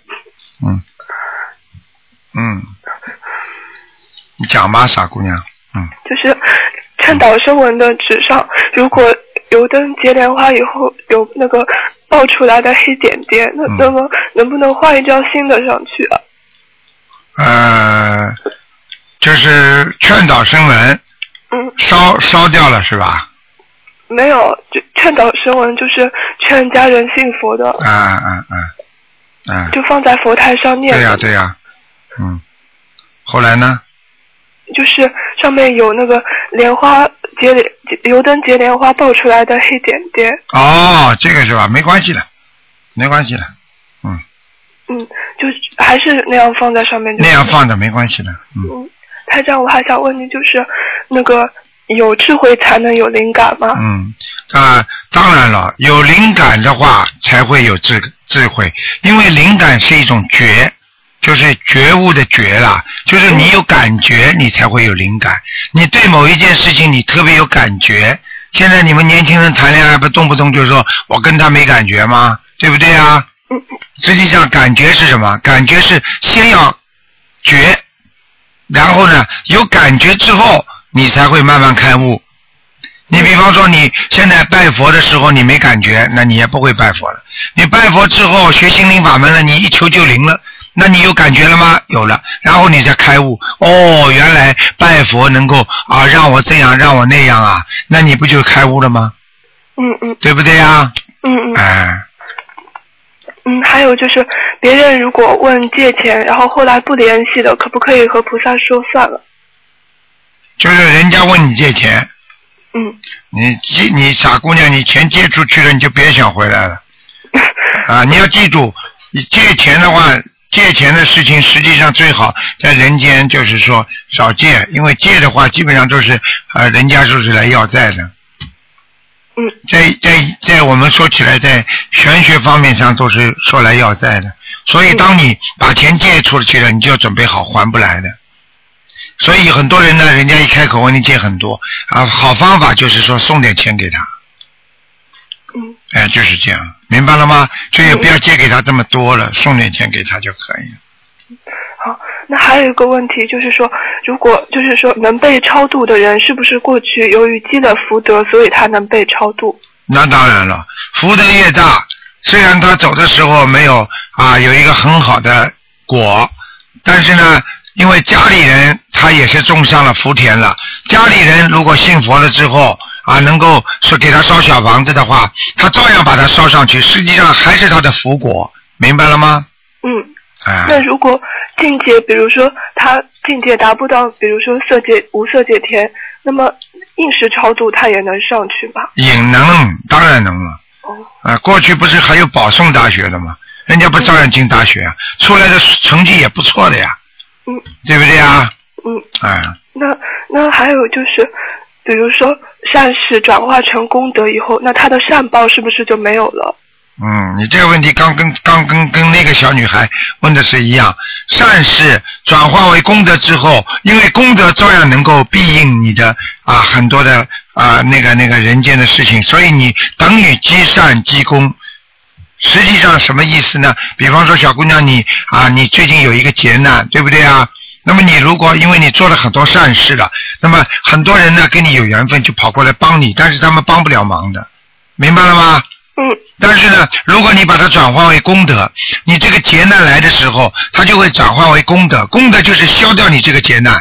Speaker 2: 嗯，嗯，你讲吧，傻姑娘，嗯，
Speaker 6: 就是劝导声文的纸上，如果油灯结莲花以后有那个爆出来的黑点点，那
Speaker 2: 嗯。
Speaker 6: 那么能不能换一张新的上去啊？
Speaker 2: 呃，就是劝导声闻
Speaker 6: 嗯，
Speaker 2: 烧烧掉了是吧？
Speaker 6: 没有，就劝导声文就是劝家人信佛的，
Speaker 2: 啊啊啊啊！
Speaker 6: 就放在佛台上念
Speaker 2: 对呀、
Speaker 6: 的。
Speaker 2: 对呀、嗯，后来呢？
Speaker 6: 就是上面有那个莲花结莲油灯结莲花爆出来的黑点点，
Speaker 2: 哦，这个是吧？没关系的，没关系的，嗯，
Speaker 6: 嗯，就还是那样放在上面就
Speaker 2: 那样放着没关系的，嗯，
Speaker 6: 嗯，台长，我还想问你，就是那个有智慧才能有灵感吗？
Speaker 2: 嗯啊，当然了，有灵感的话才会有智智慧，因为灵感是一种觉，就是觉悟的觉啦，就是你有感觉，你才会有灵感。你对某一件事情你特别有感觉，现在你们年轻人谈恋爱不动不动就说我跟他没感觉吗？对不对啊？实际上感觉是什么？感觉是先要觉，然后呢，有感觉之后，你才会慢慢开悟。你比方说，你现在拜佛的时候你没感觉，那你也不会拜佛了。你拜佛之后学心灵法门了，你一求就灵了，那你有感觉了吗？有了，然后你再开悟。哦，原来拜佛能够啊让我这样让我那样啊，那你不就开悟了吗？
Speaker 6: 嗯嗯
Speaker 2: 对不对呀？
Speaker 6: 嗯嗯，
Speaker 2: 哎，
Speaker 6: 嗯，还有就是别人如果问借钱，然后后来不联系的，可不可以和菩萨说算了？
Speaker 2: 就是人家问你借钱，
Speaker 6: 嗯，
Speaker 2: 你借你傻姑娘，你钱借出去了，你就别想回来了。啊，你要记住，你借钱的话，借钱的事情实际上最好在人间就是说少借，因为借的话基本上都是啊，人家就是来要债的。
Speaker 6: 嗯。
Speaker 2: 在在在我们说起来，在玄学方面上都是说来要债的，所以当你把钱借出去了，你就要准备好还不来的。所以很多人呢，人家一开口问你借很多啊，好方法就是说送点钱给他。
Speaker 6: 嗯。
Speaker 2: 哎，就是这样，明白了吗？所以不要借给他这么多了，送点钱给他就可以了。
Speaker 6: 好，那还有一个问题就是说，如果就是说能被超度的人，是不是过去由于积了福德，所以他能被超度？
Speaker 2: 那当然了，福德越大，虽然他走的时候没有啊有一个很好的果，但是呢，因为家里人他也是种上了福田了，家里人如果信佛了之后啊，能够说给他烧小房子的话，他照样把它烧上去，实际上还是他的福果，明白了吗？
Speaker 6: 嗯。
Speaker 2: 啊。
Speaker 6: 那如果境界，比如说他境界达不到，比如说色界无色界天，那么应时超度他也能上去吧？
Speaker 2: 也能，当然能了。
Speaker 6: 哦。
Speaker 2: 啊，过去不是还有保送大学的吗？人家不照样进大学啊？出来的成绩也不错的呀。
Speaker 6: 嗯。
Speaker 2: 对不对啊？
Speaker 6: 嗯。
Speaker 2: 哎。
Speaker 6: 那那还有就是，比如说善事转化成功德以后，那他的善报是不是就没有了？
Speaker 2: 嗯，你这个问题刚跟刚跟跟那个小女孩问的是一样，善事转化为功德之后，因为功德照样能够庇应你的啊很多的啊那个那个人间的事情，所以你等于积善积功。实际上什么意思呢？比方说小姑娘你啊，你最近有一个劫难，对不对啊？那么你如果因为你做了很多善事了，那么很多人呢跟你有缘分就跑过来帮你，但是他们帮不了忙的，明白了吗？
Speaker 6: 嗯。
Speaker 2: 但是呢，如果你把它转化为功德，你这个劫难来的时候，它就会转化为功德。功德就是消掉你这个劫难。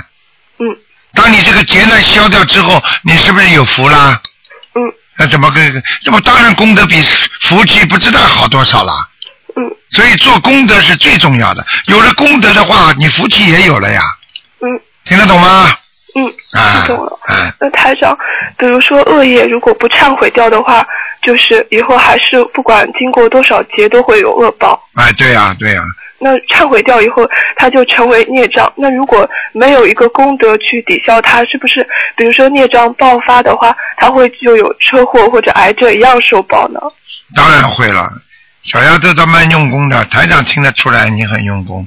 Speaker 6: 嗯。
Speaker 2: 当你这个劫难消掉之后，你是不是有福啦？
Speaker 6: 嗯。
Speaker 2: 那怎么个？那么当然功德比福气不知道好多少啦。
Speaker 6: 嗯。
Speaker 2: 所以做功德是最重要的。有了功德的话，你福气也有了呀。
Speaker 6: 嗯。
Speaker 2: 听得懂吗？
Speaker 6: 嗯。
Speaker 2: 啊。
Speaker 6: 听懂了。
Speaker 2: 啊。
Speaker 6: 那台长，比如说恶业如果不忏悔掉的话。就是以后还是不管经过多少劫都会有恶报。
Speaker 2: 哎，对呀，对呀。
Speaker 6: 那忏悔掉以后，它就成为孽障。那如果没有一个功德去抵消它，是不是？比如说孽障爆发的话，它会就有车祸或者癌症一样受报呢？
Speaker 2: 当然会了，小丫头她蛮用功的，台长听得出来你很用功。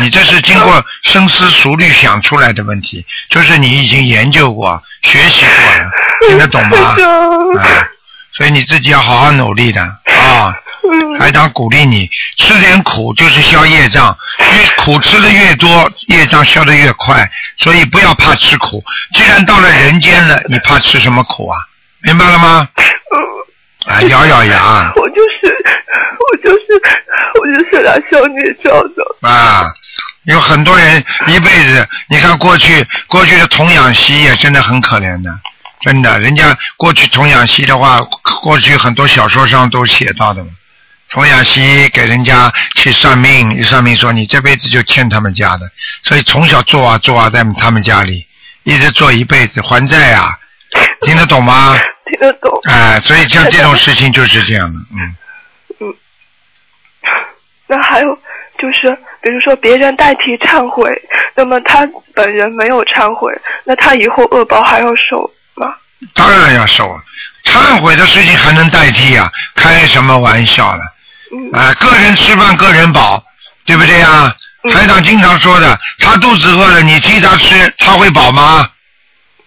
Speaker 2: 你这是经过深思熟虑想出来的问题，就是你已经研究过、学习过了，听得懂吗？啊。所以你自己要好好努力的啊！台长鼓励你吃点苦，就是消业障。越苦吃的越多，业障消的越快。所以不要怕吃苦。既然到了人间了，你怕吃什么苦啊？明白了吗？啊，咬咬牙。
Speaker 6: 我就是，我就是，我就是来消孽障的。
Speaker 2: 啊，有很多人一辈子，你看过去过去的童养媳也真的很可怜的。真的，人家过去童养媳的话，过去很多小说上都写到的嘛。童养媳给人家去算命，一算命说你这辈子就欠他们家的，所以从小做啊做啊，在他们家里一直做一辈子还债啊，听得懂吗？
Speaker 6: 听得懂。
Speaker 2: 哎，所以像这种事情就是这样的，嗯。
Speaker 6: 嗯。那还有就是，比如说别人代替忏悔，那么他本人没有忏悔，那他以后恶报还要受吗。
Speaker 2: 当然要受，忏悔的事情还能代替啊？开什么玩笑呢？啊，个人吃饭个人饱，对不对呀？台长经常说的，他肚子饿了，你替他吃，他会饱吗？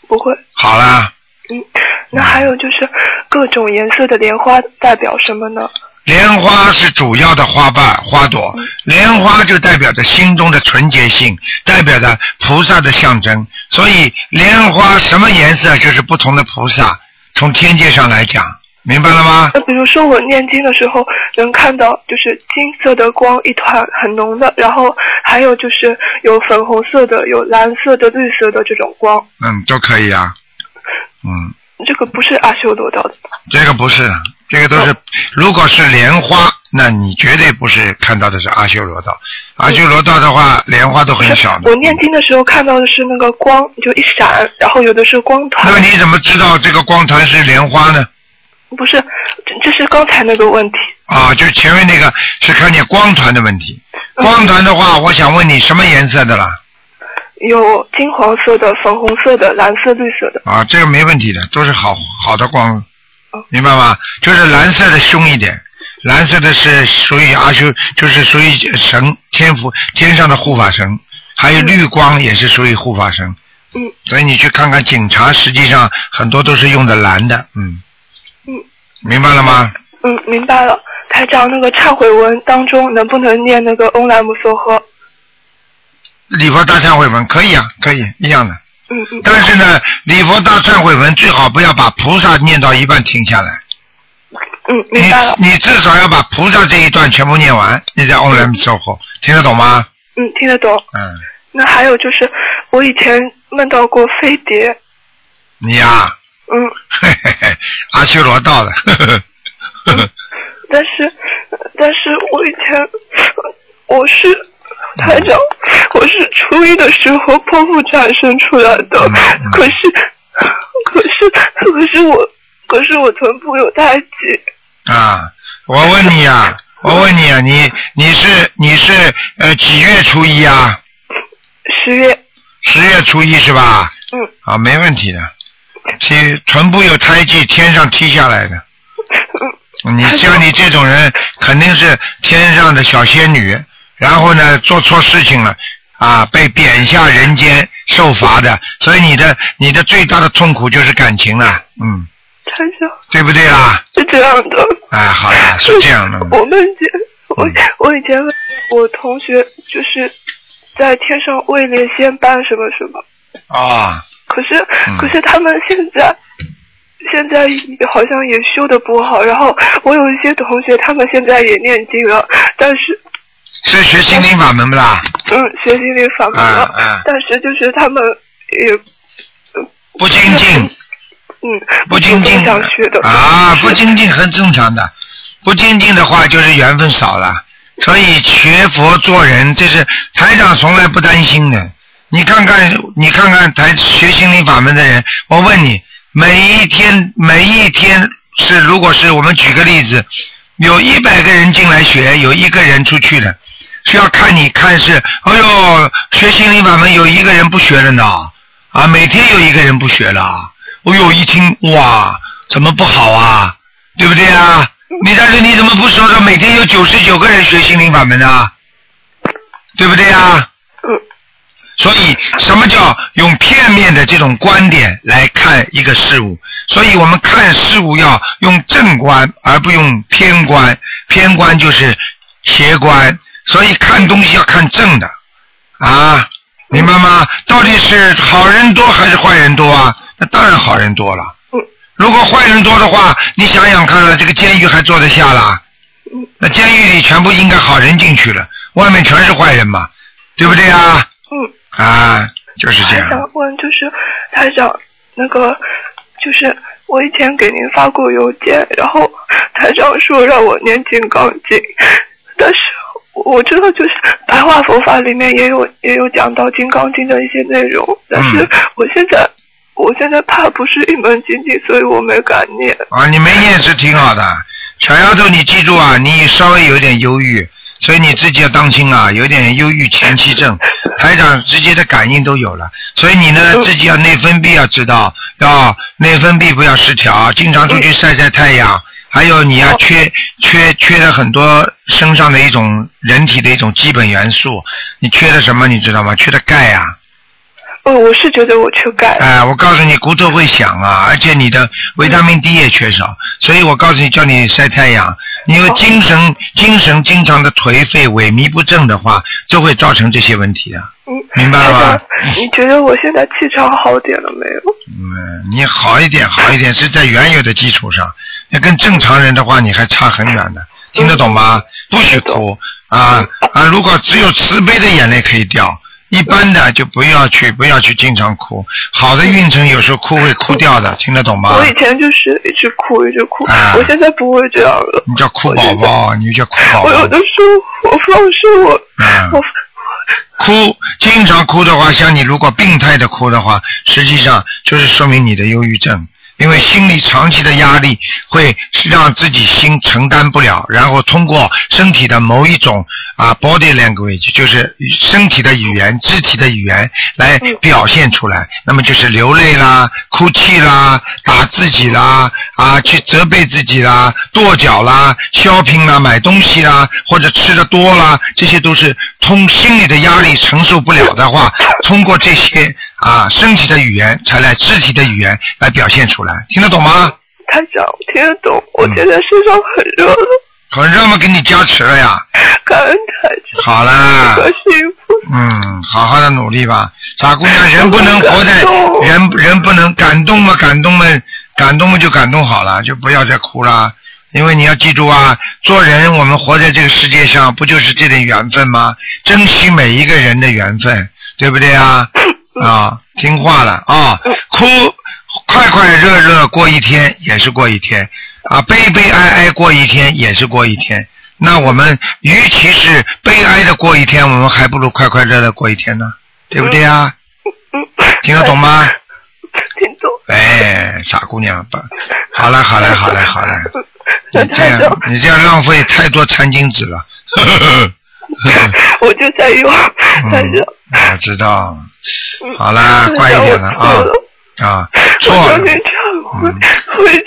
Speaker 6: 不会。
Speaker 2: 好啦。
Speaker 6: 嗯，那还有就是各种颜色的莲花代表什么呢？
Speaker 2: 莲花是主要的花瓣花朵，莲花就代表着心中的纯洁性，代表着菩萨的象征。所以莲花什么颜色就是不同的菩萨。从天界上来讲，明白了吗？
Speaker 6: 那比如说我念经的时候，能看到就是金色的光一团很浓的，然后还有就是有粉红色的、有蓝色的、绿色的这种光。
Speaker 2: 嗯，都可以啊。嗯。
Speaker 6: 这个不是阿修罗道的。
Speaker 2: 这个不是。这个都是，如果是莲花，那你绝对不是看到的是阿修罗道。阿修罗道的话，莲花都很少的。
Speaker 6: 我念经的时候看到的是那个光，就一闪，然后有的是光团。
Speaker 2: 那你怎么知道这个光团是莲花呢？
Speaker 6: 不是，这这是刚才那个问题。
Speaker 2: 啊，就前面那个是看见光团的问题。光团的话，我想问你什么颜色的啦？
Speaker 6: 有金黄色的、粉红色的、蓝色、绿色的。
Speaker 2: 啊，这个没问题的，都是好好的光，明白吗？就是蓝色的凶一点，蓝色的是属于阿修，就是属于神天福天上的护法神，还有绿光也是属于护法神。
Speaker 6: 嗯。
Speaker 2: 所以你去看看警察，实际上很多都是用的蓝的，嗯。
Speaker 6: 嗯。
Speaker 2: 明白了吗？
Speaker 6: 嗯，明白了。台长，那个忏悔文当中能不能念那个欧莱姆梭诃？
Speaker 2: 礼佛大忏悔文可以啊，可以一样的。
Speaker 6: 嗯嗯。
Speaker 2: 但是呢，礼佛大忏悔文最好不要把菩萨念到一半停下来。
Speaker 6: 嗯，明白了。
Speaker 2: 你你至少要把菩萨这一段全部念完，你再 on 来售后，听得懂吗？
Speaker 6: 嗯，听得懂。
Speaker 2: 嗯。
Speaker 6: 那还有就是，我以前梦到过飞碟。
Speaker 2: 你呀、
Speaker 6: 嗯。
Speaker 2: 嘿嘿嘿，阿修罗道的。呵呵呵呵
Speaker 6: 但是，但是我以前我是台长，我是初一的时候剖腹产生出来的，可是，可是，可是我，可是我臀部有胎记。
Speaker 2: 啊，我问你啊、我问你啊，你你是你是呃几月初一啊？
Speaker 6: 十月。
Speaker 2: 十月初一是吧？
Speaker 6: 嗯。
Speaker 2: 啊，没问题的。其臀部有胎记，天上踢下来的。你像你这种人，肯定是天上的小仙女，然后呢做错事情了，啊，被贬下人间受罚的，所以你的你的最大的痛苦就是感情了，嗯，
Speaker 6: 台长。
Speaker 2: 对不对啊？
Speaker 6: 是这样的。
Speaker 2: 哎，好呀，是这样的。
Speaker 6: 我梦见我我以前我同学就是在天上位列仙班什么什么，
Speaker 2: 啊，
Speaker 6: 可是、可是他们现在现在好像也修的不好，然后我有一些同学他们现在也念经了，但是
Speaker 2: 是学心灵法门不啦？
Speaker 6: 嗯学心灵法门。但是就是他们也
Speaker 2: 不精进，
Speaker 6: 嗯
Speaker 2: 不精进。
Speaker 6: 想学的。
Speaker 2: 啊，不精进很正常的，不精进的话就是缘分少了。所以学佛做人，这是台长从来不担心的。你看看，你看看台学心灵法门的人，我问你，每一天每一天是，如果是我们举个例子，有一百个人进来学，有一个人出去了，是要看你看是，哎呦，学心灵法门有一个人不学了呢，啊，每天有一个人不学了，哎呦，一听哇，怎么不好啊？对不对啊？你但是你怎么不说说每天有九十九个人学心灵法门呢？对不对啊？所以什么叫用片面的这种观点来看一个事物？所以我们看事物要用正观，而不用偏观。偏观就是邪观，所以看东西要看正的啊，明白吗？到底是好人多还是坏人多啊？那当然好人多了。如果坏人多的话，你想想看了，这个监狱还坐得下啦？那监狱里全部应该好人进去了，外面全是坏人嘛，对不对啊？
Speaker 6: 嗯。
Speaker 2: 啊，就是这
Speaker 6: 还
Speaker 2: 样。
Speaker 6: 想问，就是台长，那个就是我以前给您发过邮件，然后台长说让我念金刚经，但是我知道就是白话佛法里面也有也有讲到金刚经的一些内容，但是
Speaker 2: 嗯
Speaker 6: 我现在、我现在怕不是一门精进，所以我没敢念。
Speaker 2: 啊，你没念是挺好的，小丫头，你记住啊，你稍微有点忧郁，所以你自己要当心啊，有点忧郁前期症，台长直接的感应都有了，所以你呢自己要内分泌要知道，要内分泌不要失调，经常出去晒晒太阳，还有你要缺缺缺了很多身上的一种人体的一种基本元素，你缺的什么你知道吗？缺的钙啊。
Speaker 6: 哦，我是觉得我缺钙。
Speaker 2: 哎，我告诉你，骨头会响啊，而且你的维他命 D 也缺少，所以我告诉你，叫你晒太阳。你有精神精神经常的颓废、萎靡不振的话，就会造成这些问题啊。
Speaker 6: 嗯，
Speaker 2: 明白了
Speaker 6: 吧？你觉得我现在气场好点了没有？
Speaker 2: 嗯，你好一点，好一点，是在原有的基础上。那跟正常人的话，你还差很远的，听得懂吗？不许哭啊啊！如果只有慈悲的眼泪可以掉，一般的就不要去，不要去经常哭。好的运程有时候哭会哭掉的，听得懂吗？
Speaker 6: 我以前就是一直哭，一直哭，
Speaker 2: 啊
Speaker 6: 我现在不会这样了。
Speaker 2: 你叫哭宝宝，你叫哭宝宝
Speaker 6: 我有的。时候我放手我，
Speaker 2: 嗯
Speaker 6: 我
Speaker 2: 哭，经常哭的话，像你如果病态的哭的话，实际上就是说明你的忧郁症。因为心理长期的压力会让自己心承担不了，然后通过身体的某一种啊 body language，就是身体的语言、肢体的语言来表现出来。那么就是流泪啦、哭泣啦、打自己啦、啊去责备自己啦、跺脚啦、shopping 啦、买东西啦，或者吃的多啦，这些都是通心理的压力承受不了的话，通过这些啊身体的语言才来肢体的语言来表现出来，听得懂吗？
Speaker 6: 台长我听得懂，我
Speaker 2: 嗯
Speaker 6: 现在身上很热了，
Speaker 2: 很热吗？给你加持了呀。
Speaker 6: 感恩台长，
Speaker 2: 好啦
Speaker 6: 和，幸福。
Speaker 2: 嗯，好好的努力吧，傻姑娘，人不能活在人人不能感动嘛，感动嘛，感动嘛就感动好了，就不要再哭了。因为你要记住啊，做人我们活在这个世界上，不就是这点缘分吗？珍惜每一个人的缘分，对不对啊？啊，听话了啊，哭快快乐乐过一天也是过一天啊，悲悲哀哀过一天也是过一天。那我们与其是悲哀的过一天，我们还不如快快乐乐过一天呢，对不对啊？
Speaker 6: 嗯，
Speaker 2: 听得懂吗？
Speaker 6: 听懂。
Speaker 2: 哎，傻姑娘，不，好了好了好了好了，你这样，你这样浪费太多餐巾纸了。
Speaker 6: 我就在用，
Speaker 2: 我知道。
Speaker 6: 嗯
Speaker 2: 好啦，乖一点了啊啊，错了
Speaker 6: 我以前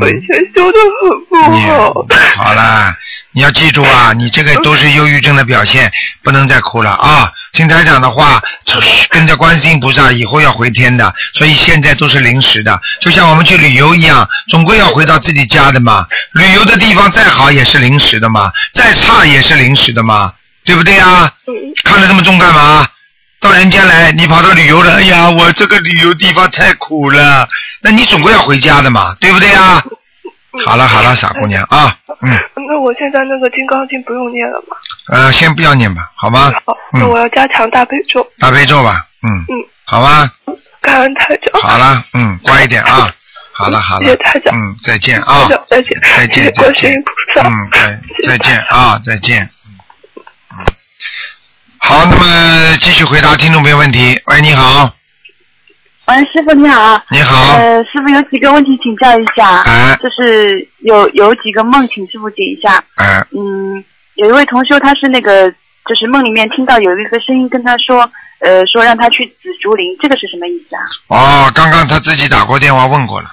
Speaker 6: 我以前修的很不好。
Speaker 2: 好啦，你要记住啊，你这个都是忧郁症的表现，不能再哭了啊！听台长的话，跟着观世音菩萨，以后要回天的，所以现在都是临时的，就像我们去旅游一样，总归要回到自己家的嘛。旅游的地方再好也是临时的嘛，再差也是临时的嘛，对不对啊？
Speaker 6: 嗯
Speaker 2: 看得这么重干嘛？到人间来，你跑到旅游了，哎呀，我这个旅游地方太苦了，那你总归要回家的嘛，对不对啊？好了好了，傻姑娘啊，嗯，
Speaker 6: 那我现在那个金刚经不用念了吗？
Speaker 2: 呃，先不要念吧，好吗？
Speaker 6: 好，那我要加强大悲咒。
Speaker 2: 大悲咒吧，嗯，
Speaker 6: 嗯，
Speaker 2: 好吧，
Speaker 6: 感恩台长。
Speaker 2: 好了，嗯，乖一点啊，好了好了
Speaker 6: 谢谢台，长。
Speaker 2: 嗯，再见啊
Speaker 6: 再见，
Speaker 2: 再见再见
Speaker 6: 音菩萨。
Speaker 2: 嗯，再再见啊，再见，好，那么继续回答听众朋友问题。喂，你好，
Speaker 4: 喂，师傅你好。
Speaker 2: 你好，
Speaker 4: 呃，师傅有几个问题请教一下，
Speaker 2: 啊
Speaker 4: 就是有有几个梦，请师傅解一下。
Speaker 2: 哎，
Speaker 4: 嗯，有一位同修，他是那个，就是梦里面听到有一个声音跟他说，呃，说让他去紫竹林，这个是什么意思啊？
Speaker 2: 哦，刚刚他自己打过电话问过了。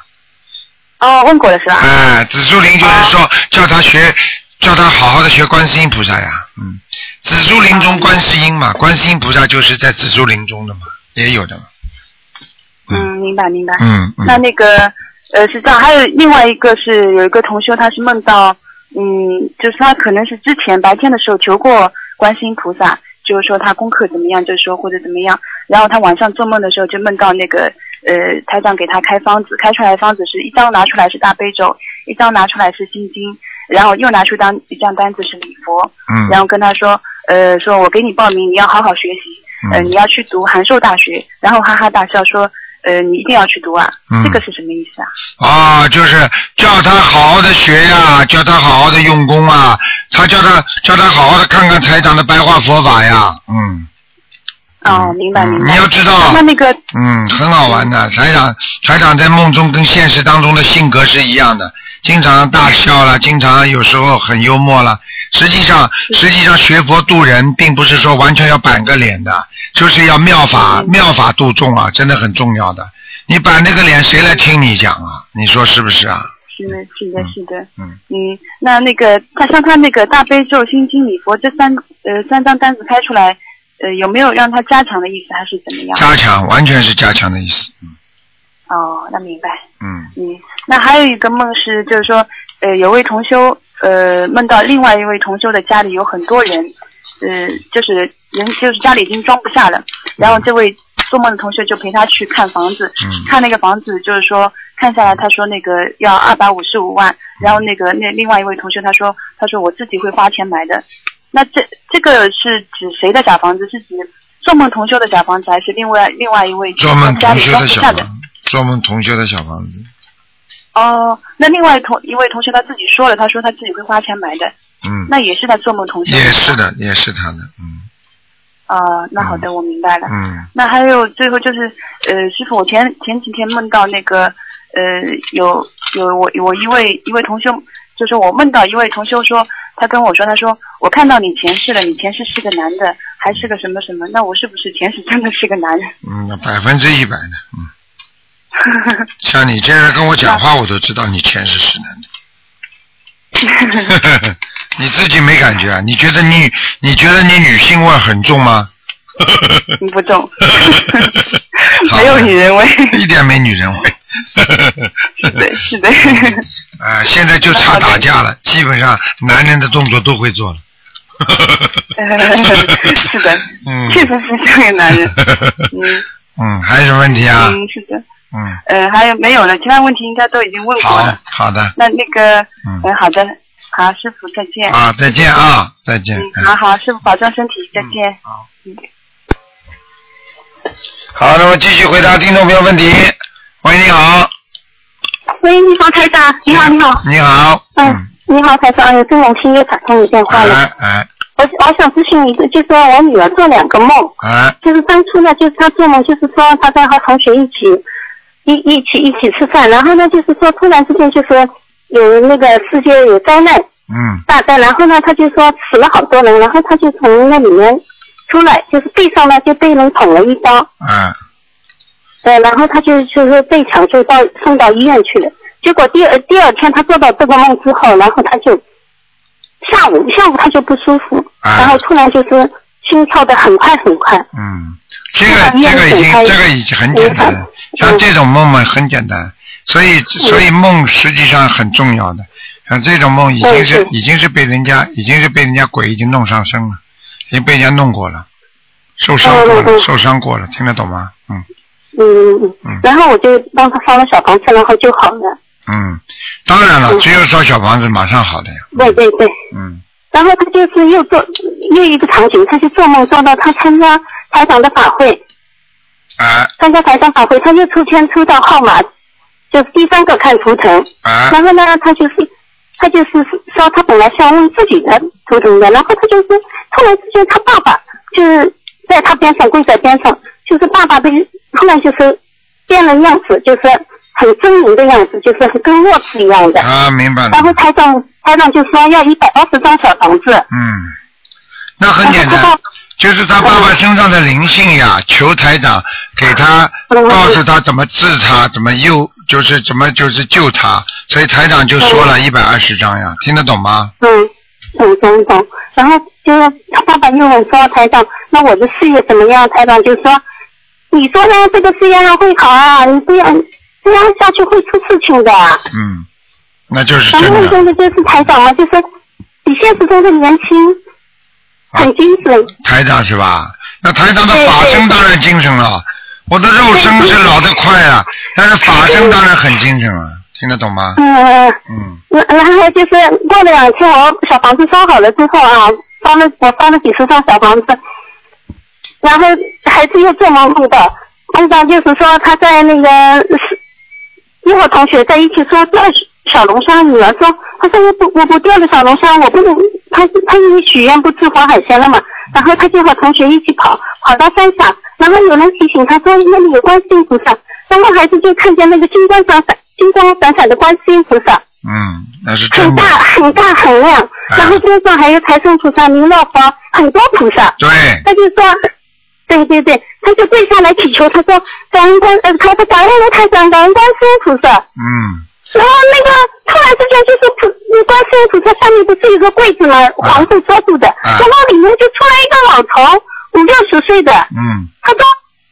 Speaker 4: 哦，问过了是吧？
Speaker 2: 哎，紫竹林就是说叫他学，叫他好好的学观世音菩萨呀，嗯，紫竹林中观世音嘛，观世音菩萨就是在紫竹林中的嘛，也有的嘛，
Speaker 4: 嗯，明白明白。
Speaker 2: 嗯
Speaker 4: 那
Speaker 2: 嗯，
Speaker 4: 那个呃是这样，还有另外一个是有一个同修，他是梦到，嗯，就是他可能是之前白天的时候求过观世音菩萨，就是说他功课怎么样，就是说或者怎么样，然后他晚上做梦的时候就梦到那个呃台长给他开方子，开出来的方子是一张拿出来是大悲咒，一张拿出来是心经，然后又拿出张一张单子是礼佛，
Speaker 2: 嗯。
Speaker 4: 然后跟他说，呃，说我给你报名，你要好好学习，呃，
Speaker 2: 嗯
Speaker 4: 你要去读函授大学，然后哈哈大笑说，呃，你一定要去读啊，
Speaker 2: 嗯
Speaker 4: 这个是什么意思啊？
Speaker 2: 啊，就是叫他好好的学呀，叫他好好的用功啊，他叫他叫他好好的看看台长的白话佛法呀，嗯，
Speaker 4: 哦，明白
Speaker 2: 嗯
Speaker 4: 明白。
Speaker 2: 你要知道
Speaker 4: 那那个，
Speaker 2: 嗯，很好玩的。台长，台长在梦中跟现实当中的性格是一样的，经常大笑了，经常有时候很幽默了。实际上，实际上学佛度人，并不是说完全要板个脸的，就是要妙法妙法度众啊，真的很重要的。你板那个脸，谁来听你讲啊？你说是不是啊？
Speaker 4: 是的，是的，是的，
Speaker 2: 嗯，
Speaker 4: 嗯，那那个他像他那个大悲咒、心经、礼佛这三呃三张单子开出来，呃有没有让他加强的意思，还是怎么样？
Speaker 2: 加强，完全是加强的意思。嗯
Speaker 4: 哦，那明白。
Speaker 2: 嗯
Speaker 4: 嗯，那还有一个梦是，就是说，呃，有位同修，呃，梦到另外一位同修的家里有很多人，呃，就是人就是家里已经装不下了，然后这位做梦的同学就陪他去看房子，
Speaker 2: 嗯
Speaker 4: 看那个房子，就是说看下来，他说那个要二百五十五万，然后那个那另外一位同学他说他说我自己会花钱买的，那这这个是指谁的假房子？是指
Speaker 7: 做梦同修的假房子，还是另外另外一位
Speaker 2: 做梦
Speaker 7: 家里
Speaker 2: 同修的
Speaker 7: 装不下的？
Speaker 2: 小房子，做梦同修的小房子，
Speaker 7: 哦，那另外同一位同学他自己说了，他说他自己会花钱买的，
Speaker 2: 嗯，
Speaker 7: 那也是他做梦同学。
Speaker 2: 也是。的，也是他的，嗯
Speaker 7: 啊、那好的，我明白了。
Speaker 2: 嗯
Speaker 7: 那还有最后就是，呃，师傅，我前前几天梦到那个，呃，有有我我一位一位同修，就是我梦到一位同修说，他跟我说，他说我看到你前世了，你前世是个男的，还是个什么什么，那我是不是前世真的是个男人？
Speaker 2: 嗯，那百分之一百的，嗯，像你这样跟我讲话，我都知道你前世是男的。你自己没感觉啊？你觉得你你觉得你女性味很重吗？
Speaker 7: 不重，没有女人味。
Speaker 2: 一点没女人味。
Speaker 7: 是的，是的。
Speaker 2: 啊，现在就差打架了，基本上男人的动作都会做了。
Speaker 7: 是的，
Speaker 2: 嗯，
Speaker 7: 确实是像个男人。嗯
Speaker 2: 嗯，还有什么问题啊？
Speaker 7: 嗯，是的。
Speaker 2: 嗯，
Speaker 7: 呃，还有没有了？其他问题应该都已经问过
Speaker 2: 好
Speaker 7: 了。
Speaker 2: 好的
Speaker 7: 那那个，
Speaker 2: 嗯
Speaker 7: 嗯，好的，好，师傅再见。
Speaker 2: 啊，再见啊，再见。
Speaker 7: 嗯，好好，师傅保重身体，再见。
Speaker 2: 好
Speaker 7: 嗯。
Speaker 2: 好，那么继续回答听众朋友问题。喂，你好，
Speaker 8: 喂，你好，台长，你好，你好，
Speaker 2: 你好，
Speaker 8: 嗯，你好，台长，哎呦，真荣幸又打通你电话了。
Speaker 2: 哎哎
Speaker 8: 我我想咨询一个，就是说我女儿做两个梦，
Speaker 2: 啊，
Speaker 8: 就是当初呢，就是她做梦，就是说她在和同学一起一一起一起吃饭，然后呢，就是说突然之间就说有那个世界有灾难
Speaker 2: 嗯。
Speaker 8: 大灾，然后呢，他就说死了好多人，然后他就从那里面出来，就是背上呢就被人捅了一刀，
Speaker 2: 嗯。
Speaker 8: 对，然后他就就是被抢救到送到医院去了。结果第二第二天他做到这个梦之后，然后他就下午下午他就不舒服，
Speaker 2: 啊
Speaker 8: 然后突然就是心跳的很快很快。
Speaker 2: 嗯，这个这个已经这个已经很简单了，像这种梦嘛很简单，所以所以梦实际上很重要的，像这种梦已经是
Speaker 8: 嗯
Speaker 2: 已经是被人家已经是被人家鬼已经弄上身了，已经被人家弄过了，受伤过了，受伤过了，听得懂吗？嗯。
Speaker 8: 嗯嗯然后我就帮他烧了小房子，然后就好了。
Speaker 2: 嗯，当然了，
Speaker 8: 嗯。
Speaker 2: 只有烧小房子马上好的呀。
Speaker 8: 对对对，
Speaker 2: 嗯。
Speaker 8: 然后他就是又做又一个场景，他就做梦做到他参加台长的法会，
Speaker 2: 啊。
Speaker 8: 参加台长法会，他就抽签抽到号码，就是第三个看图腾，
Speaker 2: 哎
Speaker 8: 然后呢，他就是他就是说他本来是要问自己的图腾的，然后他就是突然之间他爸爸就是在他边上跪在边上，就是爸爸的突然就是变了样子，就是很狰狞的样子，就是跟弱智一样的。
Speaker 2: 啊，明白了。
Speaker 8: 然后台长台长就说要一百二十张小房子，
Speaker 2: 嗯，那很简单就是他爸爸身上的灵性呀，求台长给他
Speaker 8: 嗯
Speaker 2: 告诉他怎么治他，怎么又，就是怎么就是救他，所以台长就说了一百二十张呀，听得懂吗？
Speaker 8: 嗯，懂懂懂。然后就是他爸爸又问说台长，那我的事业怎么样？台长就说，你说呢这个事业会好啊，你这样这样下去会出事情的。
Speaker 2: 嗯，那就是
Speaker 8: 然后
Speaker 2: 真的。
Speaker 8: 真的就是台长嘛，就是比现实中的年轻，很精神。
Speaker 2: 台长是吧？那台长的法身当然精神了，我的肉身是老得快啊，但是法身当然很精神啊，听得懂吗？
Speaker 8: 嗯，
Speaker 2: 嗯
Speaker 8: 然然后就是过了两天，我小房子烧好了之后啊，烧了我烧了几十张小房子，然后孩子又做梦梦到，梦到就是说他在那个是一伙同学在一起说钓小龙虾，女儿说，她说我不我不钓了小龙虾，我不能，他他因为许愿不吃活海鲜了嘛，然后他就和同学一起跑跑到山上，然后有人提醒他说那里有观世音菩萨，然后孩子就看见那个金光闪闪金光闪闪的观世音菩萨。
Speaker 2: 嗯，那是真的
Speaker 8: 很大。很大很亮，
Speaker 2: 哎
Speaker 8: 然后边上还有财神菩萨、弥勒佛，很多菩萨。
Speaker 2: 对，
Speaker 8: 他就说，对对对，他就跪下来祈求，他说感恩观，呃，他说感恩卢台长，感恩观世音菩萨。
Speaker 2: 嗯
Speaker 8: 然后那个突然之间就是普，那观世音菩萨上面不是一个柜子吗？黄布遮住的，然后里面就出来一个老头，五六十岁的。
Speaker 2: 嗯
Speaker 8: 他说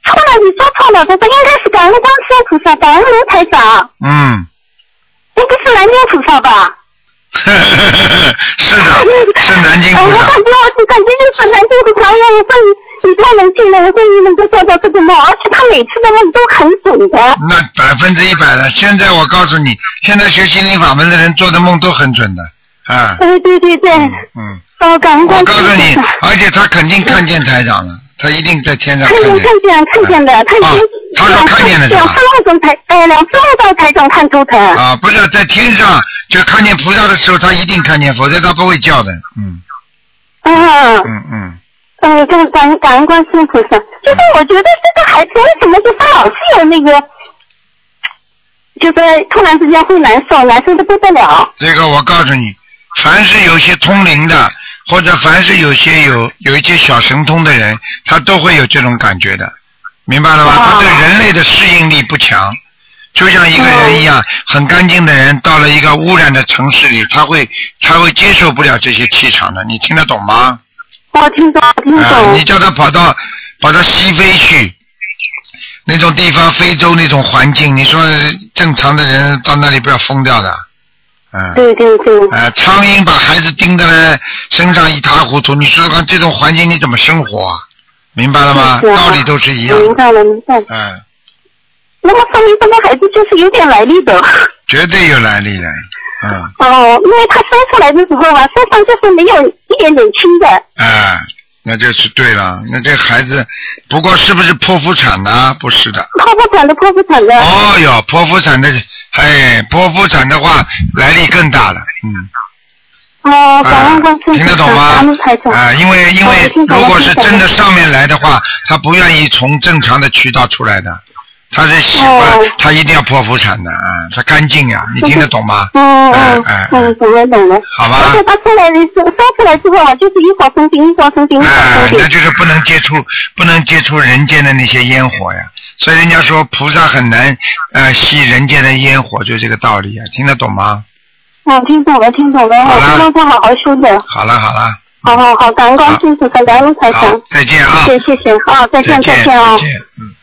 Speaker 8: 错了，你说错了。他说应该是感恩观世音菩萨，感恩卢台长，
Speaker 2: 嗯，
Speaker 8: 应该是南京菩萨吧？
Speaker 2: 是的，是南京
Speaker 8: 哎我
Speaker 2: 菩萨
Speaker 8: 感。觉我感觉就是南京菩萨，我会你太能进了，我会能够做到这个梦，而且他每次的梦都很准的。
Speaker 2: 那百分之一百的。现在我告诉你，现在学心灵法门的人做的梦都很准的啊。
Speaker 8: 对对对对，
Speaker 2: 嗯，
Speaker 8: 哦，感恩观
Speaker 2: 我告诉你而且他肯定看见台长了，他一定在天上
Speaker 8: 看见
Speaker 2: 看见。
Speaker 8: 看见看见的，他已经
Speaker 2: 他说看见了
Speaker 8: 两三号钟才，哎，两三号到台长看图腾。
Speaker 2: 啊，不是在天上，就看见菩萨的时候，他一定看见，否则他不会叫的。嗯啊
Speaker 8: 嗯
Speaker 2: 嗯嗯，
Speaker 8: 嗯，感感感恩观世音菩萨。就是我觉得这个孩子为什么就他老是有那个，就是突然之间会难受，难受的不得了。
Speaker 2: 这个我告诉你，凡是有些通灵的，或者凡是有些有有一些小神通的人，他都会有这种感觉的，明白了吧？他对人类的适应力不强。就像一个人一样，很干净的人到了一个污染的城市里，他会他会接受不了这些气场的，你听得懂吗？
Speaker 8: 我听懂，听
Speaker 2: 啊，
Speaker 8: 懂。
Speaker 2: 你叫他跑到跑到西非去，那种地方，非洲那种环境，你说正常的人到那里不要疯掉的，嗯。
Speaker 8: 对对对。
Speaker 2: 呃，苍蝇把孩子叮得呢身上一塌糊涂，你说说看，这种环境你怎么生活啊？明白了吗？
Speaker 8: 啊
Speaker 2: 道理都是一样的。
Speaker 8: 明白了，明白了。
Speaker 2: 嗯，
Speaker 8: 那么说明这个孩子就是有点来历的。
Speaker 2: 绝对有来历的。嗯，
Speaker 8: 哦，因为他生出来的时候啊，身上就是没有一点点青的。
Speaker 2: 哎，那就是对了。那这孩子，不过是不是剖腹产呢？不是的。
Speaker 8: 剖腹产的，剖腹产的。
Speaker 2: 哦哟，剖腹产的，哎，剖腹产的话来历更大了。嗯。听得懂吗。啊，因为因为如果是真的上面来的话，他不愿意从正常的渠道出来的，他是喜欢
Speaker 8: 哦
Speaker 2: 他一定要剖腹产的啊，他干净呀，你听得懂吗？
Speaker 8: 嗯嗯
Speaker 2: 哎
Speaker 8: 嗯，懂了懂了。
Speaker 2: 好吧
Speaker 8: 而且他出来的时候，生出来之后啊，就是一会儿生病，一会儿生病，一会儿
Speaker 2: 哎
Speaker 8: 生，病
Speaker 2: 那。就是不能接触，不能接触人间的那些烟火呀。所以人家说菩萨很难呃吸人间的烟火，就这个道理啊，听得懂吗？
Speaker 8: 嗯，听懂了，听懂了，我希望他好好修的。
Speaker 2: 好了好了，
Speaker 8: 好好好，感恩观世音菩萨，感恩台
Speaker 2: 好
Speaker 8: 长。，
Speaker 2: 再见啊。
Speaker 8: 谢谢谢谢，啊，再见
Speaker 2: 再见
Speaker 8: 再见啊
Speaker 2: 再。见，嗯。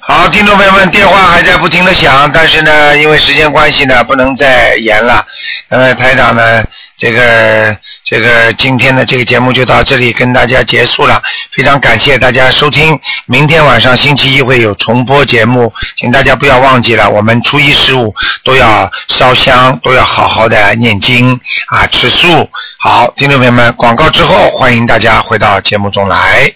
Speaker 2: 好，听众朋友们，电话还在不停的响，但是呢，因为时间关系呢，不能再延了。那么，台长呢，这个这个今天的这个节目就到这里跟大家结束了，非常感谢大家收听。明天晚上星期一会有重播节目，请大家不要忘记了，我们初一十五都要烧香，都要好好的念经啊，吃素。好，听众朋友们，广告之后，欢迎大家回到节目中来。